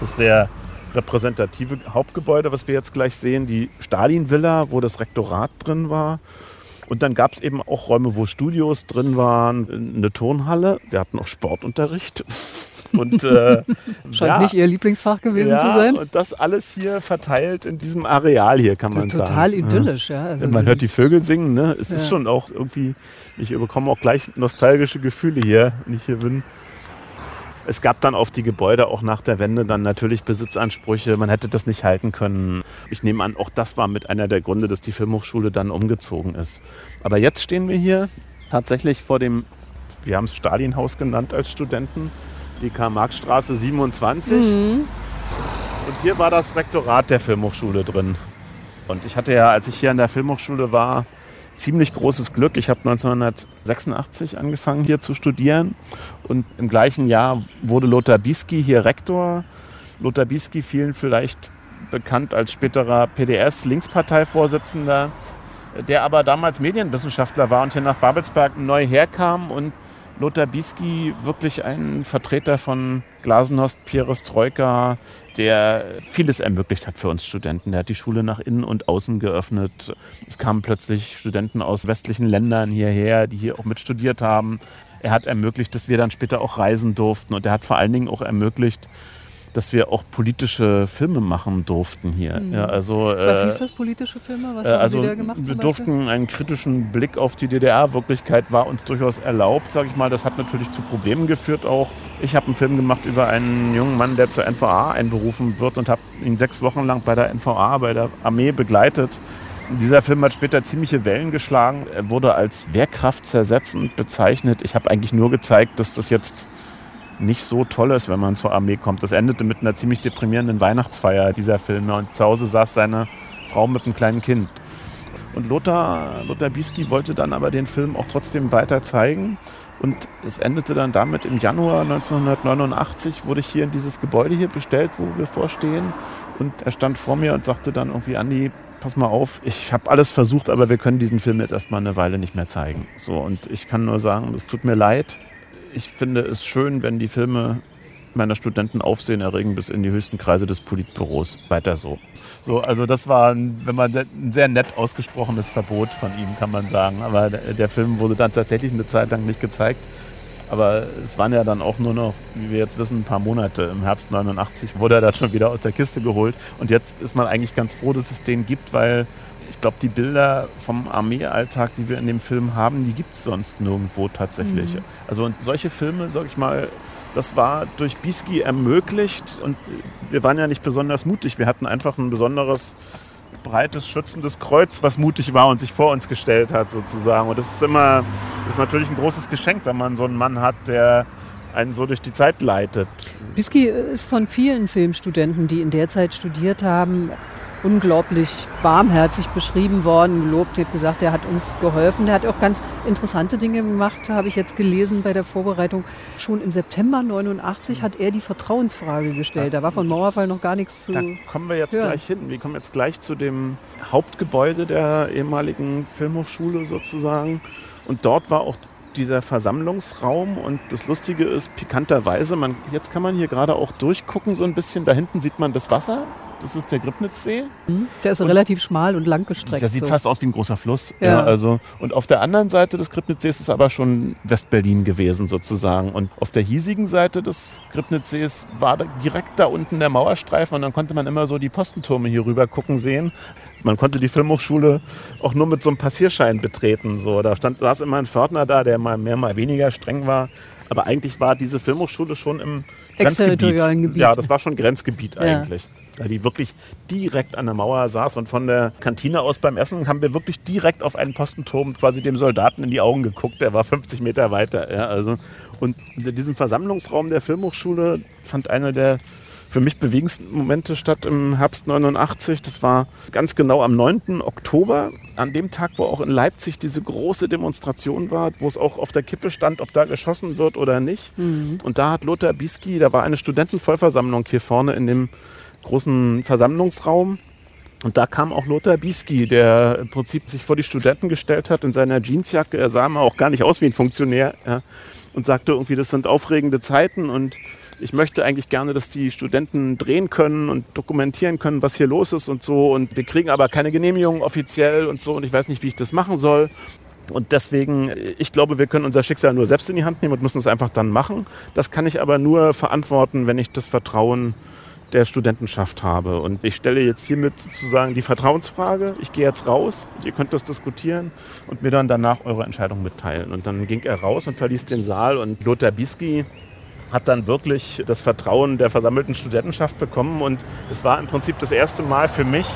das ist der repräsentative Hauptgebäude, was wir jetzt gleich sehen, die Stalin-Villa, wo das Rektorat drin war. Und dann gab es eben auch Räume, wo Studios drin waren, eine Turnhalle. Wir hatten auch Sportunterricht. Und äh, Scheint ja, nicht Ihr Lieblingsfach gewesen ja, zu sein. Und das alles hier verteilt in diesem Areal hier, kann Das man ist sagen. total idyllisch, ja. Also Man hört die Vögel singen, ne? Es ist Ja. schon auch irgendwie, ich bekomme auch gleich nostalgische Gefühle hier, wenn ich hier bin. Es gab dann auf die Gebäude auch nach der Wende dann natürlich Besitzansprüche. Man hätte das nicht halten können. Ich nehme an, auch das war mit einer der Gründe, dass die Filmhochschule dann umgezogen ist. Aber jetzt stehen wir hier tatsächlich vor dem, wir haben es Stalinhaus genannt als Studenten, die Karl-Marx-Straße 27. Und hier war das Rektorat der Filmhochschule drin. Und ich hatte ja, als ich hier an der Filmhochschule war, ziemlich großes Glück. Ich habe 1986 angefangen hier zu studieren und im gleichen Jahr wurde Lothar Bisky hier Rektor. Lothar Bisky vielen vielleicht bekannt als späterer PDS-Linksparteivorsitzender, der aber damals Medienwissenschaftler war und hier nach Babelsberg neu herkam und Lothar Bisky wirklich ein Vertreter von Glasnost, Perestroika, der vieles ermöglicht hat für uns Studenten. Der hat die Schule nach innen und außen geöffnet. Es kamen plötzlich Studenten aus westlichen Ländern hierher, die hier auch mit studiert haben. Er hat ermöglicht, dass wir dann später auch reisen durften und er hat vor allen Dingen auch ermöglicht, dass wir auch politische Filme machen durften hier. Ja, also, Was äh, hieß das, politische Filme? Was äh, haben also Sie da gemacht? wir durften einen kritischen Blick auf die DDR-Wirklichkeit war uns durchaus erlaubt, sage ich mal. Das hat natürlich zu Problemen geführt auch. Ich habe einen Film gemacht über einen jungen Mann, der zur NVA einberufen wird und habe ihn sechs Wochen lang bei der NVA, bei der Armee begleitet. Dieser Film hat später ziemliche Wellen geschlagen. Er wurde als wehrkraftzersetzend bezeichnet. Ich habe eigentlich nur gezeigt, dass das jetzt nicht so toll ist, wenn man zur Armee kommt. Das endete mit einer ziemlich deprimierenden Weihnachtsfeier dieser Filme und zu Hause saß seine Frau mit einem kleinen Kind. Und Lothar, Lothar Bisky wollte dann aber den Film auch trotzdem weiter zeigen. Und es endete dann damit, im Januar 1989 wurde ich hier in dieses Gebäude hier bestellt, wo wir vorstehen. Und er stand vor mir und sagte dann irgendwie, Andi, pass mal auf, ich habe alles versucht, aber wir können diesen Film jetzt erstmal eine Weile nicht mehr zeigen. So, und ich kann nur sagen, es tut mir leid. Ich finde es schön, wenn die Filme meiner Studenten Aufsehen erregen bis in die höchsten Kreise des Politbüros. Weiter so. So, also das war, ein, wenn man ein sehr nett ausgesprochenes Verbot von ihm, kann man sagen. Aber der, Film wurde dann tatsächlich eine Zeit lang nicht gezeigt. Aber es waren ja dann auch nur noch, wie wir jetzt wissen, ein paar Monate. Im Herbst 89 wurde er dann schon wieder aus der Kiste geholt. Und jetzt ist man eigentlich ganz froh, dass es den gibt, weil ich glaube, die Bilder vom Armeealltag, die wir in dem Film haben, die gibt es sonst nirgendwo tatsächlich. Also und solche Filme, sag ich mal, das war durch Bisky ermöglicht und wir waren ja nicht besonders mutig. Wir hatten einfach ein besonderes breites, schützendes Kreuz, was mutig war und sich vor uns gestellt hat sozusagen. Und das ist immer, das ist natürlich ein großes Geschenk, wenn man so einen Mann hat, der einen so durch die Zeit leitet. Bisky ist von vielen Filmstudenten, die in der Zeit studiert haben, unglaublich warmherzig beschrieben worden, gelobt, hat gesagt, er hat uns geholfen. Er hat auch ganz interessante Dinge gemacht, habe ich jetzt gelesen bei der Vorbereitung. Schon im September 89 hat er die Vertrauensfrage gestellt. Da war von Mauerfall noch gar nichts zu. Da kommen wir jetzt Ja. gleich hin. Wir kommen jetzt gleich zu dem Hauptgebäude der ehemaligen Filmhochschule sozusagen. Und dort war auch dieser Versammlungsraum. Und das Lustige ist, pikanterweise, man, jetzt kann man hier gerade auch durchgucken so ein bisschen. Da hinten sieht man das Wasser. Das ist der Gribnitzsee. Hm? Der ist relativ schmal und lang gestreckt. Der sieht so. fast aus wie ein großer Fluss. Ja. Ja. also, und auf der anderen Seite des Gribnitzsees ist aber schon Westberlin gewesen sozusagen. Und auf der hiesigen Seite des Gribnitzsees war direkt da unten der Mauerstreifen und dann konnte man immer so die Postentürme hier rüber gucken sehen. Man konnte die Filmhochschule auch nur mit so einem Passierschein betreten. So. Da stand, saß immer ein Pförtner da, der mal mehr, mal weniger streng war. Aber eigentlich war diese Filmhochschule schon im Exterritorialen Gebiet. Ja, das war schon Grenzgebiet Ja. eigentlich. Da die wirklich direkt an der Mauer saß und von der Kantine aus beim Essen haben wir wirklich direkt auf einen Postenturm quasi dem Soldaten in die Augen geguckt. Der war 50 Meter weiter. Ja, also. Und in diesem Versammlungsraum der Filmhochschule fand einer der für mich bewegendsten Momente statt im Herbst 89. Das war ganz genau am 9. Oktober, an dem Tag, wo auch in Leipzig diese große Demonstration war, wo es auch auf der Kippe stand, ob da geschossen wird oder nicht. Und da hat Lothar Bisky, da war eine Studentenvollversammlung hier vorne in dem großen Versammlungsraum. Und da kam auch Lothar Bisky, der im Prinzip sich vor die Studenten gestellt hat in seiner Jeansjacke. Er sah mal auch gar nicht aus wie ein Funktionär ja, und sagte irgendwie, das sind aufregende Zeiten und ich möchte eigentlich gerne, dass die Studenten drehen können und dokumentieren können, was hier los ist und so. Und wir kriegen aber keine Genehmigung offiziell und so. Und ich weiß nicht, wie ich das machen soll. Und deswegen, ich glaube, wir können unser Schicksal nur selbst in die Hand nehmen und müssen es einfach dann machen. Das kann ich aber nur verantworten, wenn ich das Vertrauen der Studentenschaft habe. Und ich stelle jetzt hiermit sozusagen die Vertrauensfrage. Ich gehe jetzt raus, ihr könnt das diskutieren und mir dann danach eure Entscheidung mitteilen. Und dann ging er raus und verließ den Saal und Lothar Bisky hat dann wirklich das Vertrauen der versammelten Studentenschaft bekommen. Und es war im Prinzip das erste Mal für mich,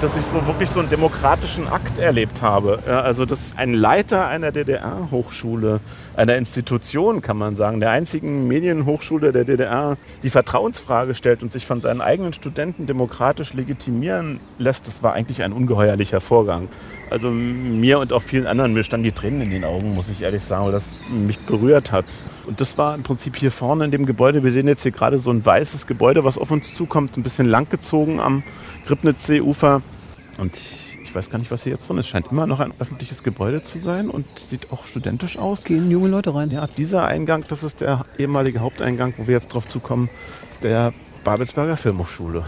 dass ich so wirklich so einen demokratischen Akt erlebt habe. Ja, also dass ein Leiter einer DDR-Hochschule, einer Institution, kann man sagen, der einzigen Medienhochschule der DDR, die Vertrauensfrage stellt und sich von seinen eigenen Studenten demokratisch legitimieren lässt, das war eigentlich ein ungeheuerlicher Vorgang. Also mir und auch vielen anderen, mir standen die Tränen in den Augen, muss ich ehrlich sagen, weil das mich berührt hat. Und das war im Prinzip hier vorne in dem Gebäude. Wir sehen jetzt hier gerade so ein weißes Gebäude, was auf uns zukommt, ein bisschen langgezogen am Gribnitzsee-Ufer. Und ich, ich weiß gar nicht, was hier jetzt drin ist. Scheint immer noch ein öffentliches Gebäude zu sein und sieht auch studentisch aus. Gehen junge Leute rein. Ja, dieser Eingang, das ist der ehemalige Haupteingang, wo wir jetzt drauf zukommen, der Babelsberger Filmhochschule.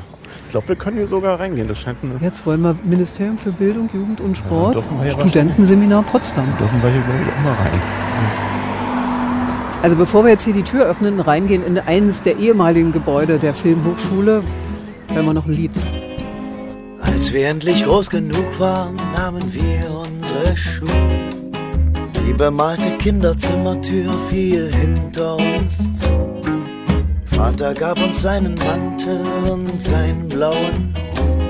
Ich glaube, wir können hier sogar reingehen. Das scheint eine. Jetzt wollen wir Ministerium für Bildung, Jugend und Sport, ja Studentenseminar Potsdam. Dürfen wir hier, glaube ich, auch mal rein. Also bevor wir jetzt hier die Tür öffnen, reingehen in eines der ehemaligen Gebäude der Filmhochschule, hören wir noch ein Lied. Als wir endlich groß genug waren, nahmen wir unsere Schuhe. Die bemalte Kinderzimmertür fiel hinter uns zu. Vater gab uns seinen Mantel und seinen blauen Hut.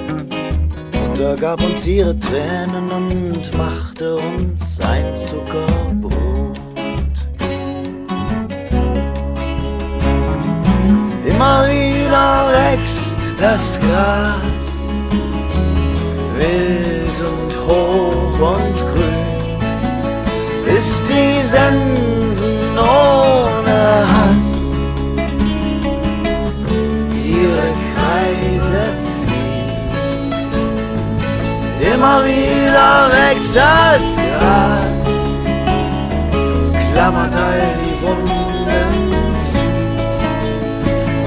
Mutter gab uns ihre Tränen und machte uns ein Zuckerbrot. Immer wieder wächst das Gras wild und hoch und grün, bis die Sensen ohne Hass Immer wieder wächst das Gras, klammert all die Wunden zu.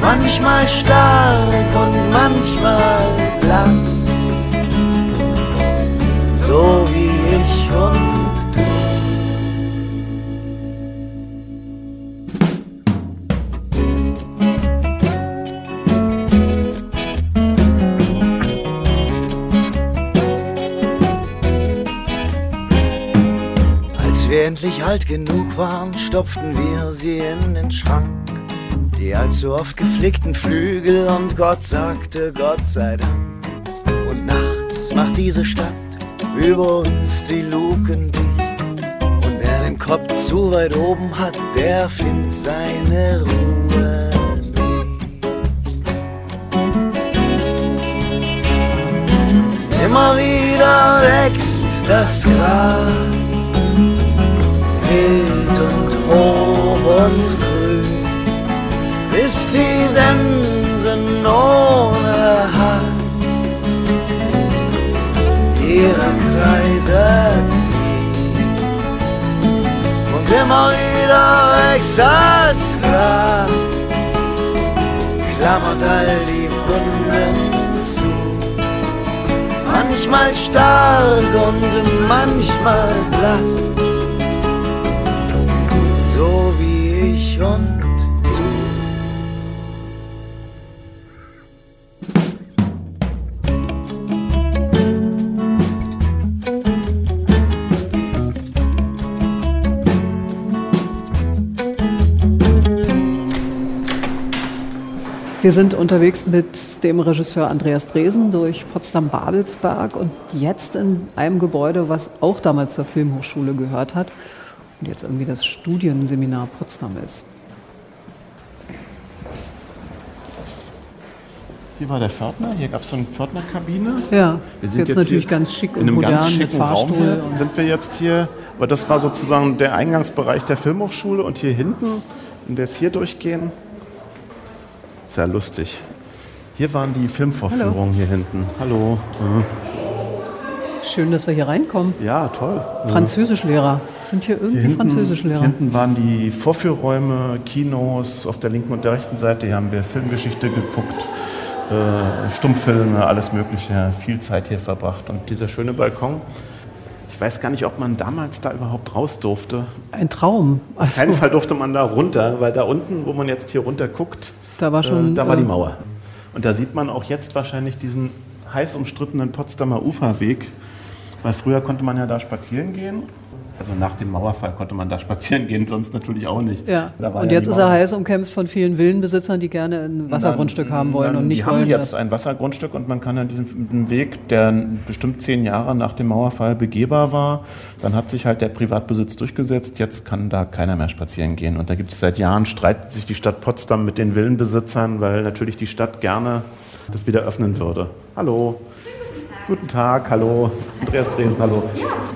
Manchmal stark und manchmal blass so wie ich und Endlich alt genug waren, stopften wir sie in den Schrank. Die allzu oft geflickten Flügel und Gott sagte Gott sei Dank. Und nachts macht diese Stadt über uns die Luken dicht. Und wer den Kopf zu weit oben hat, der findet seine Ruhe nicht. Immer wieder wächst das Gras, wild und hoch und grün, bis die Sensen ohne Hass ihre Kreise ziehen. Und immer wieder wächst das Gras, klammert all die Wunden zu. Manchmal stark und manchmal blass, front Wir sind unterwegs mit dem Regisseur Andreas Dresen durch Potsdam-Babelsberg und jetzt in einem Gebäude, was auch damals zur Filmhochschule gehört hat und jetzt irgendwie das Studienseminar Potsdam ist. Hier war der Pförtner, hier gab es so eine Pförtnerkabine. Ja, Wir sind jetzt, natürlich ganz schick in und einem modern ganz schicken Raum hier, sind wir jetzt hier. Aber das war sozusagen der Eingangsbereich der Filmhochschule und hier hinten, wenn wir jetzt hier durchgehen, sehr lustig. Hier waren die Filmvorführungen hier hinten. Hallo. Schön, dass wir hier reinkommen. Ja, toll. Französischlehrer. Sind hier irgendwie Hier hinten, Französischlehrer? hinten waren die Vorführräume, Kinos auf der linken und der rechten Seite. Hier haben wir Filmgeschichte geguckt, äh, Stummfilme, alles Mögliche. Viel Zeit hier verbracht. Und dieser schöne Balkon. Ich weiß gar nicht, ob man damals da überhaupt raus durfte. Ein Traum. Auf Also, keinen Fall durfte man da runter, weil da unten, wo man jetzt hier runter guckt, Da war schon, äh, da war die äh, Mauer. Und da sieht man auch jetzt wahrscheinlich diesen heiß umstrittenen Potsdamer Uferweg, weil früher konnte man ja da spazieren gehen. Also nach dem Mauerfall konnte man da spazieren gehen, sonst natürlich auch nicht. Ja. Da war Und jetzt die ist er heiß umkämpft von vielen Villenbesitzern, die gerne ein Wassergrundstück haben wollen Dann- und nicht die wollen, haben jetzt ein Wassergrundstück und man kann an diesem Weg, der bestimmt zehn Jahre nach dem Mauerfall begehbar war, dann hat sich halt der Privatbesitz durchgesetzt. Jetzt kann da keiner mehr spazieren gehen. Und da gibt es seit Jahren, streitet sich die Stadt Potsdam mit den Villenbesitzern, weil natürlich die Stadt gerne das wieder öffnen würde. Hallo. Guten Tag, hallo. Andreas Dresen, hallo.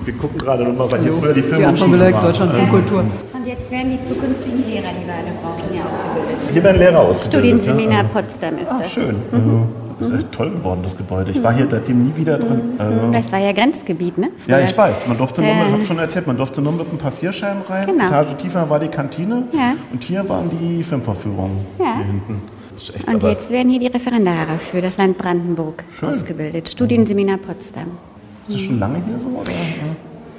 Wir gucken gerade nochmal, weil hier früher die Filmhochschule war. Deutschland Ähm, Filmkultur. Und jetzt werden die zukünftigen Lehrer, die wir alle brauchen, hier ausgebildet. Hier werden Lehrer ausgebildet. Studienseminar ja? Potsdam ist das. schön. Also, das ist echt toll geworden, das Gebäude. Ich war hier seitdem nie wieder drin. Also, Das war ja Grenzgebiet, ne? ja, Früher. ich weiß. Man durfte nur, Äh. ich habe schon erzählt, man durfte nur mit einem Passierschein rein. Genau. Etage tiefer war die Kantine. Ja. Und hier waren die Filmvorführungen. Ja. Hier hinten. Echt Und jetzt werden hier die Referendare für das Land Brandenburg Schön. ausgebildet. Studienseminar Potsdam. ist das schon lange hier so? Oder?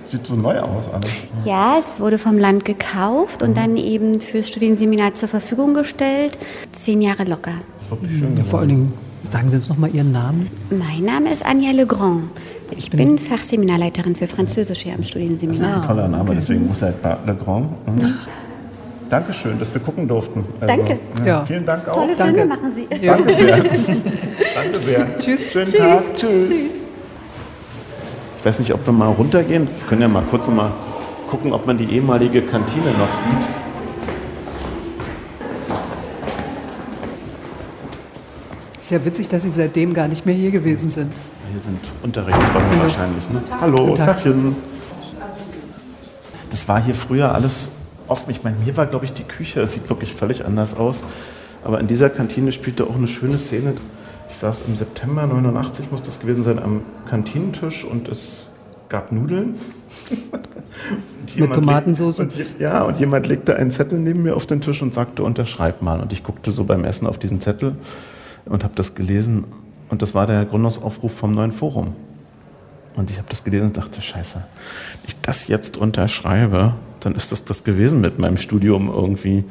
Sieht so neu aus alles. Ja, es wurde vom Land gekauft und dann eben fürs Studienseminar zur Verfügung gestellt. Zehn Jahre locker. Das ist wirklich schön. Vor allen Dingen, sagen Sie uns noch mal Ihren Namen. Mein Name ist Anja Legrand. Ich bin Fachseminarleiterin für Französisch hier am Das ist Studienseminar. ein toller Name, deswegen muss er halt Le Grand. Mhm. Dankeschön, dass wir gucken durften. Also, Danke. Ja. Vielen Dank auch. Tolle Danke. Filme machen Sie. Danke sehr. Danke sehr. Tschüss. Schönen Tag. Tschüss. Ich weiß nicht, ob wir mal runtergehen. Wir können ja mal kurz noch mal gucken, ob man die ehemalige Kantine noch sieht. Ist ja witzig, dass Sie seitdem gar nicht mehr hier gewesen sind. Hier sind Unterrichtsräume wahrscheinlich. Ne? Hallo, Guten Tag. Tachchen. Das war hier früher alles offen. Ich meine, hier war, glaube ich, die Küche. Es sieht wirklich völlig anders aus. Aber in dieser Kantine spielte auch eine schöne Szene. Ich saß im September 89, muss das gewesen sein, am Kantinentisch und es gab Nudeln. Jemand Tomatensauce. Und, ja, und jemand legte einen Zettel neben mir auf den Tisch und sagte, unterschreib mal. Und ich guckte so beim Essen auf diesen Zettel und habe das gelesen. Und das war der Gründungsaufruf vom neuen Forum. Und ich habe das gelesen und dachte, scheiße, wenn ich das jetzt unterschreibe, dann ist das das gewesen mit meinem Studium irgendwie.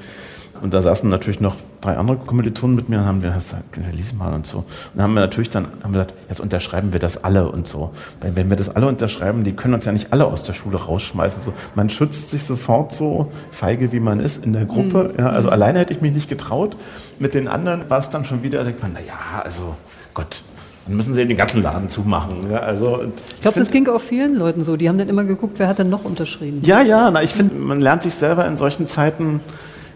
Und da saßen natürlich noch drei andere Kommilitonen mit mir und haben gesagt, lies mal und so. Und dann haben wir natürlich dann haben wir gesagt, jetzt unterschreiben wir das alle und so. Weil wenn wir das alle unterschreiben, die können uns ja nicht alle aus der Schule rausschmeißen. So, man schützt sich sofort so, feige wie man ist, in der Gruppe. Ja, also alleine hätte ich mich nicht getraut. Mit den anderen war es dann schon wieder, da denkt man, na ja, also Gott, dann müssen sie den ganzen Laden zumachen. Ja, also, Ich glaube, das ging auch vielen Leuten so. Die haben dann immer geguckt, wer hat denn noch unterschrieben. ja, ja, na, ich finde, man lernt sich selber in solchen Zeiten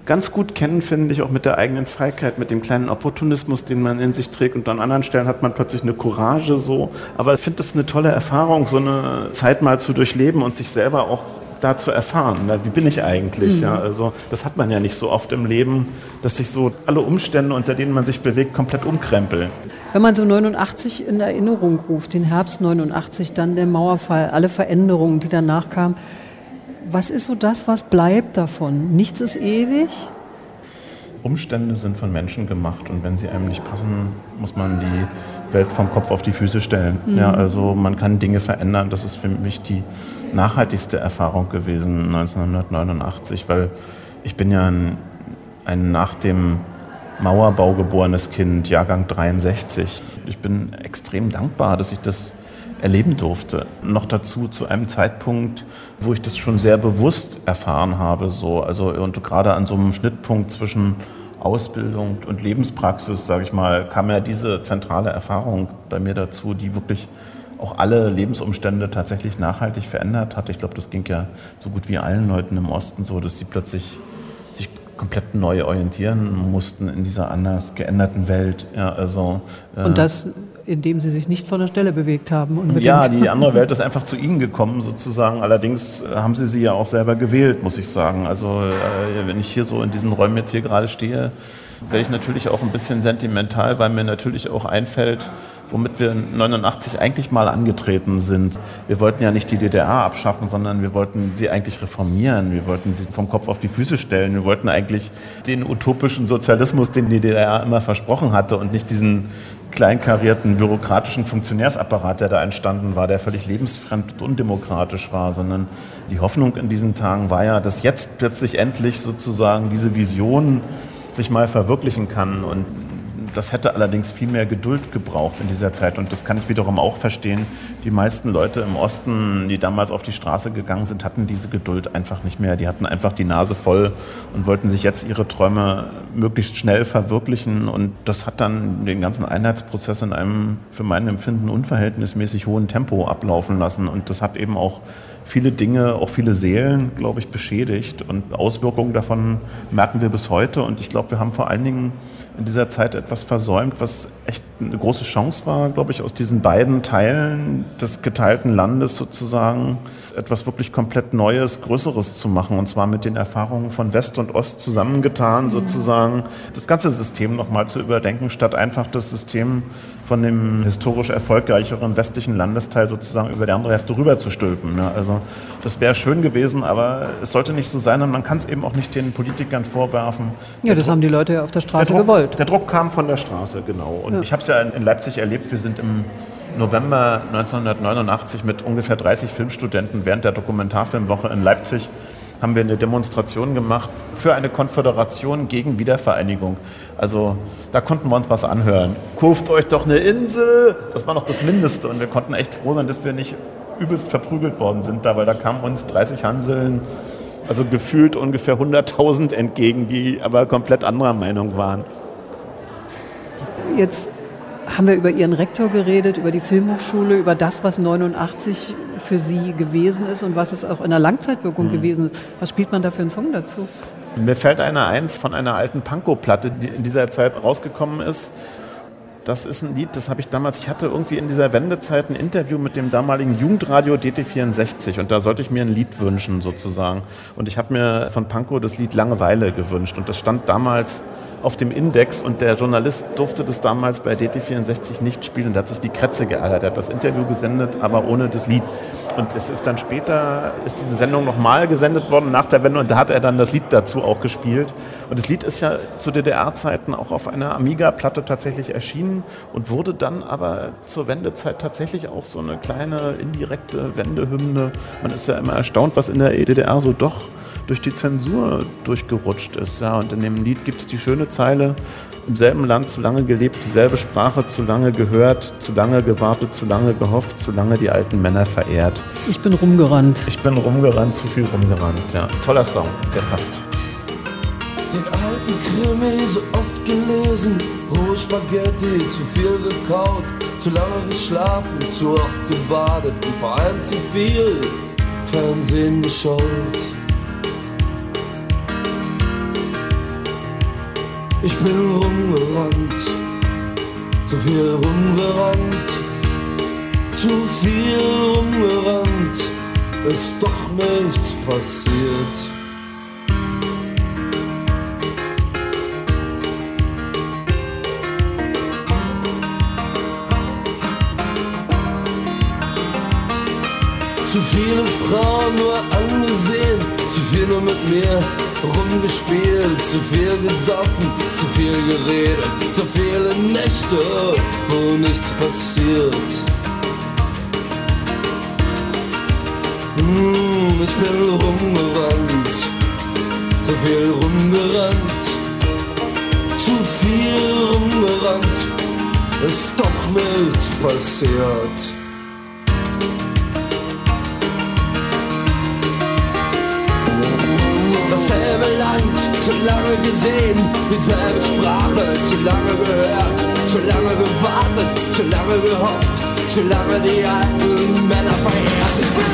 ganz gut kennen, finde ich, auch mit der eigenen Feigheit, mit dem kleinen Opportunismus, den man in sich trägt. Und an anderen Stellen hat man plötzlich eine Courage so. Aber ich finde das eine tolle Erfahrung, so eine Zeit mal zu durchleben und sich selber auch da zu erfahren. Na, wie bin ich eigentlich? Ja, also das hat man ja nicht so oft im Leben, dass sich so alle Umstände, unter denen man sich bewegt, komplett umkrempeln. Wenn man so 89 in Erinnerung ruft, den Herbst 89, dann der Mauerfall, alle Veränderungen, die danach kamen, was ist so das, was bleibt davon? Nichts ist ewig? Umstände sind von Menschen gemacht und wenn sie einem nicht passen, muss man die Welt vom Kopf auf die Füße stellen. Ja, also man kann Dinge verändern. Das ist für mich die nachhaltigste Erfahrung gewesen 1989, weil ich bin ja ein, ein nach dem Mauerbau geborenes Kind, Jahrgang 63. Ich bin extrem dankbar, dass ich das erleben durfte. Noch dazu zu einem Zeitpunkt, wo ich das schon sehr bewusst erfahren habe. So. Also, und gerade an so einem Schnittpunkt zwischen Ausbildung und Lebenspraxis, sage ich mal, kam ja diese zentrale Erfahrung bei mir dazu, die wirklich auch alle Lebensumstände tatsächlich nachhaltig verändert hat. Ich glaube, das ging ja so gut wie allen Leuten im Osten so, dass sie plötzlich sich komplett neu orientieren mussten in dieser anders geänderten Welt. Ja, also, äh und das, indem sie sich nicht von der Stelle bewegt haben. ja, die andere Welt ist einfach zu ihnen gekommen sozusagen. Allerdings äh, haben sie sie ja auch selber gewählt, muss ich sagen. Also äh, wenn ich hier so in diesen Räumen jetzt hier gerade stehe, werde ich natürlich auch ein bisschen sentimental, weil mir natürlich auch einfällt, womit wir 89 eigentlich mal angetreten sind. Wir wollten ja nicht die DDR abschaffen, sondern wir wollten sie eigentlich reformieren. Wir wollten sie vom Kopf auf die Füße stellen. Wir wollten eigentlich den utopischen Sozialismus, den die DDR immer versprochen hatte und nicht diesen kleinkarierten bürokratischen Funktionärsapparat, der da entstanden war, der völlig lebensfremd und undemokratisch war, sondern die Hoffnung in diesen Tagen war ja, dass jetzt plötzlich endlich sozusagen diese Vision sich mal verwirklichen kann und das hätte allerdings viel mehr Geduld gebraucht in dieser Zeit. Und das kann ich wiederum auch verstehen. Die meisten Leute im Osten, die damals auf die Straße gegangen sind, hatten diese Geduld einfach nicht mehr. Die hatten einfach die Nase voll und wollten sich jetzt ihre Träume möglichst schnell verwirklichen. Und das hat dann den ganzen Einheitsprozess in einem, für mein Empfinden, unverhältnismäßig hohen Tempo ablaufen lassen. Und das hat eben auch viele Dinge, auch viele Seelen, glaube ich, beschädigt. Und Auswirkungen davon merken wir bis heute. Und ich glaube, wir haben vor allen Dingen in dieser Zeit etwas versäumt, was echt eine große Chance war, glaube ich, aus diesen beiden Teilen des geteilten Landes sozusagen etwas wirklich komplett Neues, Größeres zu machen. Und zwar mit den Erfahrungen von West und Ost zusammengetan, sozusagen das ganze System nochmal zu überdenken, statt einfach das System von dem historisch erfolgreicheren westlichen Landesteil sozusagen über die andere Hälfte rüber zu stülpen. Ja, also das wäre schön gewesen, aber es sollte nicht so sein und man kann es eben auch nicht den Politikern vorwerfen. Ja, das Druck, haben die Leute auf der Straße der Druck, gewollt. Der Druck kam von der Straße, genau. Und ja. ich habe es ja in Leipzig erlebt, wir sind im November 1989 mit ungefähr 30 Filmstudenten während der Dokumentarfilmwoche in Leipzig haben wir eine Demonstration gemacht für eine Konföderation gegen Wiedervereinigung. Also da konnten wir uns was anhören. Kurft euch doch eine Insel! Das war noch das Mindeste und wir konnten echt froh sein, dass wir nicht übelst verprügelt worden sind da, weil da kamen uns 30 Hanseln, also gefühlt ungefähr 100.000 entgegen, die aber komplett anderer Meinung waren. Jetzt haben wir über Ihren Rektor geredet, über die Filmhochschule, über das, was 89 für Sie gewesen ist und was es auch in der Langzeitwirkung mhm. gewesen ist. Was spielt man da für einen Song dazu? Mir fällt einer ein von einer alten Pankow-Platte, die in dieser Zeit rausgekommen ist. Das ist ein Lied, das habe ich damals, ich hatte irgendwie in dieser Wendezeit ein Interview mit dem damaligen Jugendradio DT64 und da sollte ich mir ein Lied wünschen sozusagen. Und ich habe mir von Pankow das Lied Langeweile gewünscht und das stand damals auf dem Index und der Journalist durfte das damals bei DT64 nicht spielen. Da hat sich die Kretze geärgert. Er hat das Interview gesendet, aber ohne das Lied. Und es ist dann später, ist diese Sendung nochmal gesendet worden nach der Wende und da hat er dann das Lied dazu auch gespielt. Und das Lied ist ja zu DDR-Zeiten auch auf einer Amiga-Platte tatsächlich erschienen und wurde dann aber zur Wendezeit tatsächlich auch so eine kleine indirekte Wendehymne. Man ist ja immer erstaunt, was in der DDR so doch durch die Zensur durchgerutscht ist. Ja, und in dem Lied gibt es die schöne Zeile, im selben Land zu lange gelebt, dieselbe Sprache zu lange gehört, zu lange gewartet, zu lange gehofft, zu lange die alten Männer verehrt. Ich bin rumgerannt. Ich bin rumgerannt, zu viel rumgerannt. Ja, toller Song, der passt. Den alten Krimi so oft gelesen, rohe Spaghetti zu viel gekaut, zu lange geschlafen, zu oft gebadet und vor allem zu viel Fernsehen geschaut. Ich bin rumgerannt, zu viel rumgerannt, zu viel rumgerannt, ist doch nichts passiert. Zu viele Frauen nur angesehen, zu viel nur mit mir rumgespielt, zu viel gesoffen, zu viel geredet, zu viele Nächte, wo nichts passiert. Hm, ich bin rumgerannt, zu viel rumgerannt, zu viel rumgerannt, ist doch nichts passiert. Dasselbe Land, zu lange gesehen, dieselbe Sprache, zu lange gehört, zu lange gewartet, zu lange gehofft, zu lange die alten Männer verehrt.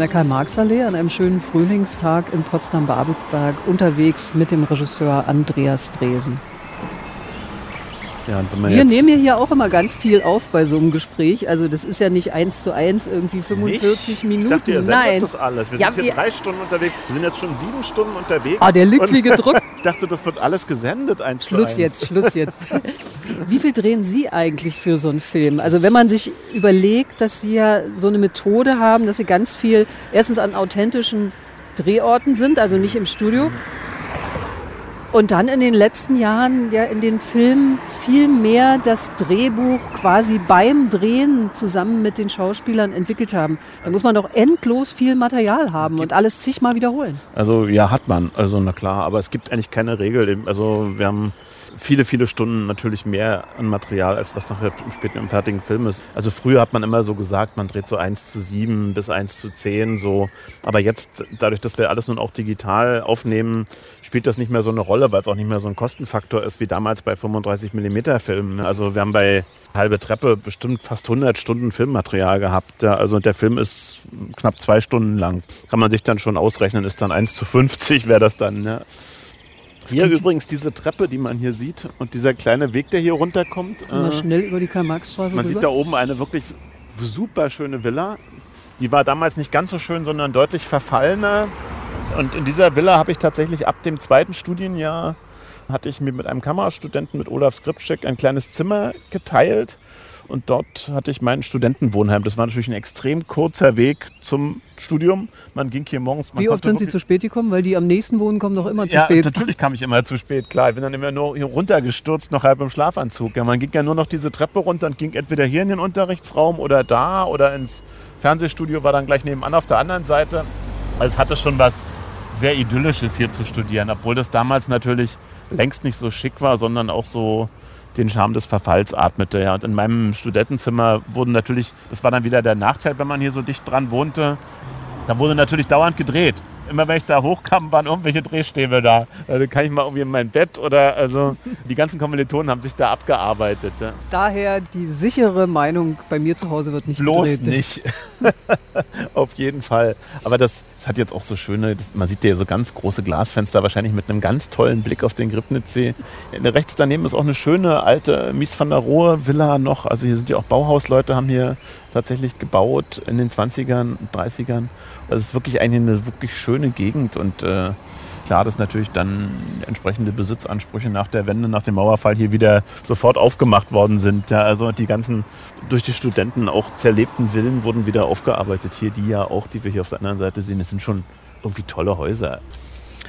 Der Karl-Marx-Allee an einem schönen Frühlingstag in Potsdam-Babelsberg unterwegs mit dem Regisseur Andreas Dresen. Ja, und wenn man Wir jetzt nehmen ja hier auch immer ganz viel auf bei so einem Gespräch. Also das ist ja nicht eins zu eins irgendwie 45 nicht? Minuten. Ich dachte, ihr Nein. das alles. Wir Ja, sind hier drei Stunden unterwegs. Wir sind jetzt schon sieben Stunden unterwegs. Ah, der lücklige Und Druck. Ich dachte, das wird alles gesendet, eins zu Schluss eins. jetzt, Schluss jetzt. Wie viel drehen Sie eigentlich für so einen Film? Also wenn man sich überlegt, dass Sie ja so eine Methode haben, dass Sie ganz viel erstens an authentischen Drehorten sind, also nicht im Studio. Und dann in den letzten Jahren ja in den Filmen viel mehr das Drehbuch quasi beim Drehen zusammen mit den Schauspielern entwickelt haben. Da muss man doch endlos viel Material haben und alles zigmal wiederholen. Also ja, hat man. Also na klar, aber es gibt eigentlich keine Regel. Also wir haben viele, viele Stunden natürlich mehr an Material, als was nachher im späten im fertigen Film ist. Also früher hat man immer so gesagt, man dreht so 1 zu 7 bis 1 zu 10 so. Aber jetzt, dadurch, dass wir alles nun auch digital aufnehmen, spielt das nicht mehr so eine Rolle, weil es auch nicht mehr so ein Kostenfaktor ist wie damals bei 35 mm Filmen. Also wir haben bei Halbe Treppe bestimmt fast 100 Stunden Filmmaterial gehabt. Ja, also der Film ist knapp zwei Stunden lang. Kann man sich dann schon ausrechnen, ist dann 1 zu 50 wäre das dann. Ja. Hier übrigens diese Treppe, die man hier sieht und dieser kleine Weg, der hier runterkommt. Äh, schnell über die Karl-Marx-Straße man rüber. sieht da oben eine wirklich super schöne Villa. Die war damals nicht ganz so schön, sondern deutlich verfallener. Und in dieser Villa habe ich tatsächlich ab dem zweiten Studienjahr hatte ich mir mit einem Kamerastudenten, mit Olaf Skripczek, ein kleines Zimmer geteilt. Und dort hatte ich mein Studentenwohnheim. Das war natürlich ein extrem kurzer Weg zum Studium. Man ging hier morgens. Wie oft sind Sie zu spät gekommen? Weil die am nächsten wohnen, kommen doch immer zu ja, spät. natürlich kam ich immer zu spät, klar. Ich bin dann immer nur hier runtergestürzt, noch halb im Schlafanzug. Ja, man ging ja nur noch diese Treppe runter und ging entweder hier in den Unterrichtsraum oder da oder ins Fernsehstudio, war dann gleich nebenan auf der anderen Seite. Also es hatte schon was sehr Idyllisches hier zu studieren, obwohl das damals natürlich längst nicht so schick war, sondern auch so den Charme des Verfalls atmete. Ja. Und in meinem Studentenzimmer wurden natürlich, das war dann wieder der Nachteil, wenn man hier so dicht dran wohnte, da wurde natürlich dauernd gedreht. Immer wenn ich da hochkam, waren irgendwelche Drehstäbe da. Also kann ich mal irgendwie in mein Bett oder also die ganzen Kommilitonen haben sich da abgearbeitet. Ja. Daher die sichere Meinung, bei mir zu Hause wird nicht Bloß gedreht. nicht. Auf jeden Fall. Aber das, das hat jetzt auch so schöne, das, man sieht ja so ganz große Glasfenster, wahrscheinlich mit einem ganz tollen Blick auf den Gribnitzsee. Ja, rechts daneben ist auch eine schöne alte Mies van der Rohe Villa noch. Also hier sind ja auch Bauhausleute, haben hier tatsächlich gebaut in den 20ern, 30ern. Das ist wirklich eigentlich eine wirklich schöne Gegend und äh, klar, dass natürlich dann entsprechende Besitzansprüche nach der Wende, nach dem Mauerfall hier wieder sofort aufgemacht worden sind. Ja, also die ganzen durch die Studenten auch zerlebten Villen wurden wieder aufgearbeitet. Hier die ja auch, die wir hier auf der anderen Seite sehen, das sind schon irgendwie tolle Häuser.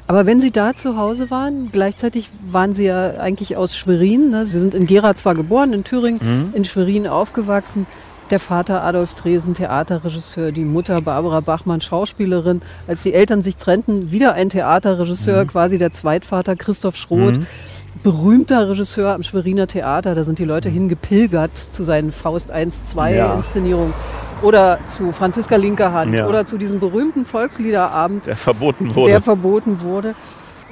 Aber wenn Sie da zu Hause waren, gleichzeitig waren Sie ja eigentlich aus Schwerin. Ne? Sie sind in Gera zwar geboren, in Thüringen, Mhm. in Schwerin aufgewachsen. Der Vater Adolf Dresen, Theaterregisseur, die Mutter Barbara Bachmann, Schauspielerin. Als die Eltern sich trennten, wieder ein Theaterregisseur, quasi der Zweitvater Christoph Schroth. Mhm. Berühmter Regisseur am Schweriner Theater, da sind die Leute hingepilgert zu seinen Faust 1, 2 Mhm. Ja. Inszenierungen oder zu Franziska Linkerhand Ja. oder zu diesem berühmten Volksliederabend, Der verboten wurde. der verboten wurde.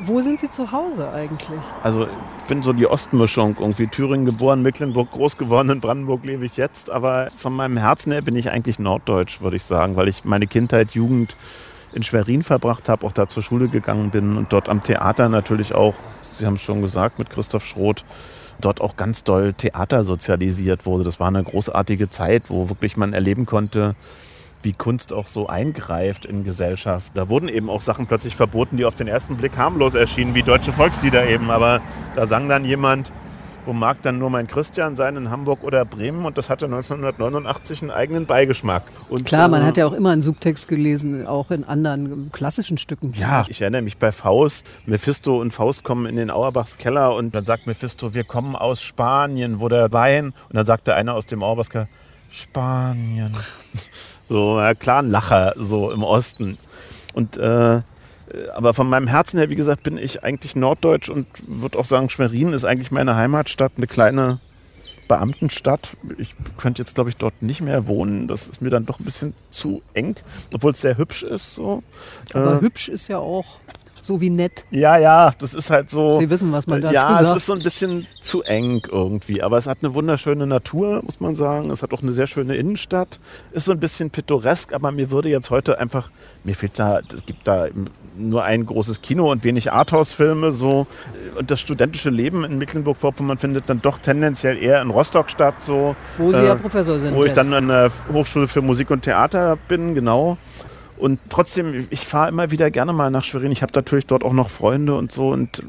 Wo sind Sie zu Hause eigentlich? Also ich bin so die Ostmischung, irgendwie Thüringen geboren, Mecklenburg groß geworden, in Brandenburg lebe ich jetzt. Aber von meinem Herzen her bin ich eigentlich norddeutsch, würde ich sagen, weil ich meine Kindheit, Jugend in Schwerin verbracht habe, auch da zur Schule gegangen bin und dort am Theater natürlich auch, Sie haben es schon gesagt, mit Christoph Schroth, dort auch ganz doll Theater sozialisiert wurde. Das war eine großartige Zeit, wo wirklich man erleben konnte, wie Kunst auch so eingreift in Gesellschaft. Da wurden eben auch Sachen plötzlich verboten, die auf den ersten Blick harmlos erschienen, wie deutsche Volkslieder eben. Aber da sang dann jemand, wo mag dann nur mein Christian sein in Hamburg oder Bremen und das hatte 1989 einen eigenen Beigeschmack. Und, Klar, man äh, hat ja auch immer einen Subtext gelesen, auch in anderen klassischen Stücken. Ja, ich erinnere mich bei Faust. Mephisto und Faust kommen in den Auerbachs Keller und dann sagt Mephisto, wir kommen aus Spanien, wo der Wein. Und dann sagt der eine aus dem Auerbachs Keller, Spanien. So, ja, klar, ein Lacher, so im Osten. Und äh, aber von meinem Herzen her, wie gesagt, bin ich eigentlich norddeutsch und würde auch sagen, Schwerin ist eigentlich meine Heimatstadt, eine kleine Beamtenstadt. Ich könnte jetzt, glaube ich, dort nicht mehr wohnen. Das ist mir dann doch ein bisschen zu eng, obwohl es sehr hübsch ist. So. Aber Äh, hübsch ist ja auch so wie nett. ja, ja, das ist halt so. Sie wissen, was man dazu Ja, es sagt. ist so ein bisschen zu eng irgendwie. Aber es hat eine wunderschöne Natur, muss man sagen. Es hat auch eine sehr schöne Innenstadt. Ist so ein bisschen pittoresk, aber mir würde jetzt heute einfach, mir fehlt da, es gibt da nur ein großes Kino und wenig Arthouse-Filme so. Und das studentische Leben in Mecklenburg-Vorpommern findet dann doch tendenziell eher in Rostock statt. So, Wo Sie Äh, ja Professor sind. wo ich jetzt. dann an der Hochschule für Musik und Theater bin, genau. Und trotzdem, ich fahre immer wieder gerne mal nach Schwerin. Ich habe natürlich dort auch noch Freunde und so. Und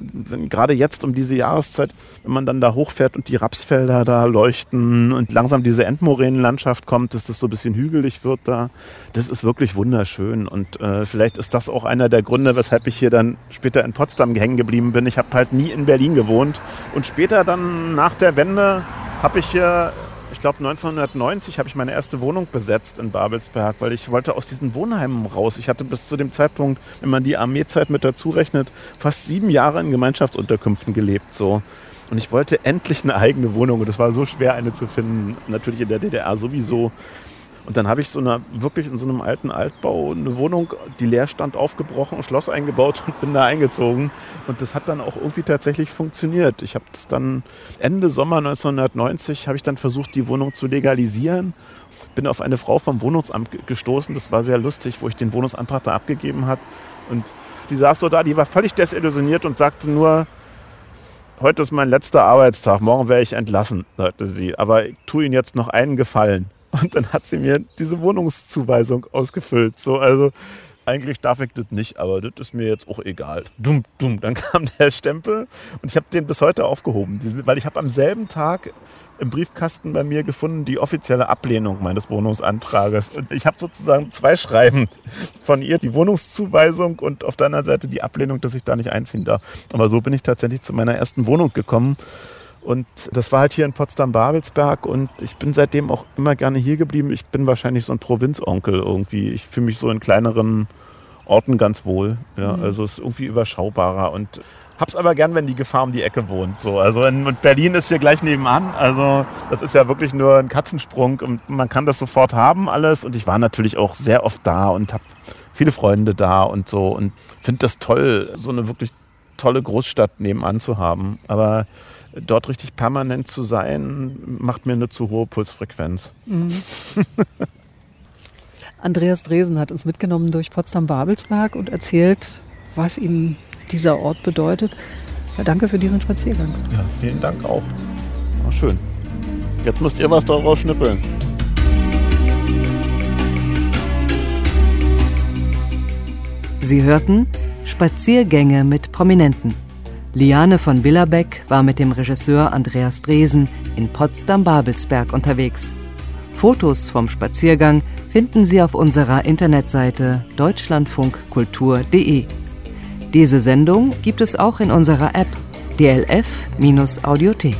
gerade jetzt um diese Jahreszeit, wenn man dann da hochfährt und die Rapsfelder da leuchten und langsam diese Endmoränenlandschaft kommt, dass das so ein bisschen hügelig wird da, das ist wirklich wunderschön. Und äh, vielleicht ist das auch einer der Gründe, weshalb ich hier dann später in Potsdam hängen geblieben bin. Ich habe halt nie in Berlin gewohnt. Und später dann nach der Wende habe ich hier ich glaube 1990 habe ich meine erste Wohnung besetzt in Babelsberg, weil ich wollte aus diesen Wohnheimen raus. Ich hatte bis zu dem Zeitpunkt, wenn man die Armeezeit mit dazu rechnet, fast sieben Jahre in Gemeinschaftsunterkünften gelebt. So. Und ich wollte endlich eine eigene Wohnung und es war so schwer, eine zu finden. Natürlich in der DDR sowieso. Und dann habe ich so eine, wirklich in so einem alten Altbau eine Wohnung, die leer stand, aufgebrochen, ein Schloss eingebaut und bin da eingezogen. Und das hat dann auch irgendwie tatsächlich funktioniert. Ich habe es dann Ende Sommer 1990 habe ich dann versucht, die Wohnung zu legalisieren. Bin auf eine Frau vom Wohnungsamt ge- gestoßen. Das war sehr lustig, wo ich den Wohnungsantrag da abgegeben habe. Und sie saß so da, die war völlig desillusioniert und sagte nur, heute ist mein letzter Arbeitstag, morgen werde ich entlassen, sagte sie. Aber ich tue Ihnen jetzt noch einen Gefallen. Und dann hat sie mir diese Wohnungszuweisung ausgefüllt. So, also eigentlich darf ich das nicht, aber das ist mir jetzt auch egal. Dumm, dumm. Dann kam der Stempel und ich habe den bis heute aufgehoben, weil ich habe am selben Tag im Briefkasten bei mir gefunden die offizielle Ablehnung meines Wohnungsantrages. Und ich habe sozusagen zwei Schreiben von ihr, die Wohnungszuweisung und auf der anderen Seite die Ablehnung, dass ich da nicht einziehen darf. Aber so bin ich tatsächlich zu meiner ersten Wohnung gekommen. Und das war halt hier in Potsdam-Babelsberg und ich bin seitdem auch immer gerne hier geblieben. Ich bin wahrscheinlich so ein Provinzonkel irgendwie. Ich fühle mich so in kleineren Orten ganz wohl. Ja, also es ist irgendwie überschaubarer und hab's aber gern, wenn die Gefahr um die Ecke wohnt. So, also in, und Berlin ist hier gleich nebenan. Also das ist ja wirklich nur ein Katzensprung und man kann das sofort haben alles. Und ich war natürlich auch sehr oft da und habe viele Freunde da und so und finde das toll, so eine wirklich tolle Großstadt nebenan zu haben. Aber dort richtig permanent zu sein, macht mir eine zu hohe Pulsfrequenz. Andreas Dresen hat uns mitgenommen durch Potsdam-Babelsberg und erzählt, was ihm dieser Ort bedeutet. Ja, danke für diesen Spaziergang. Ja, vielen Dank auch. War schön. Jetzt müsst ihr was daraus schnippeln. Sie hörten Spaziergänge mit Prominenten. Liane von Billerbeck war mit dem Regisseur Andreas Dresen in Potsdam-Babelsberg unterwegs. Fotos vom Spaziergang finden Sie auf unserer Internetseite deutschlandfunkkultur.de. Diese Sendung gibt es auch in unserer App DLF-Audiothek.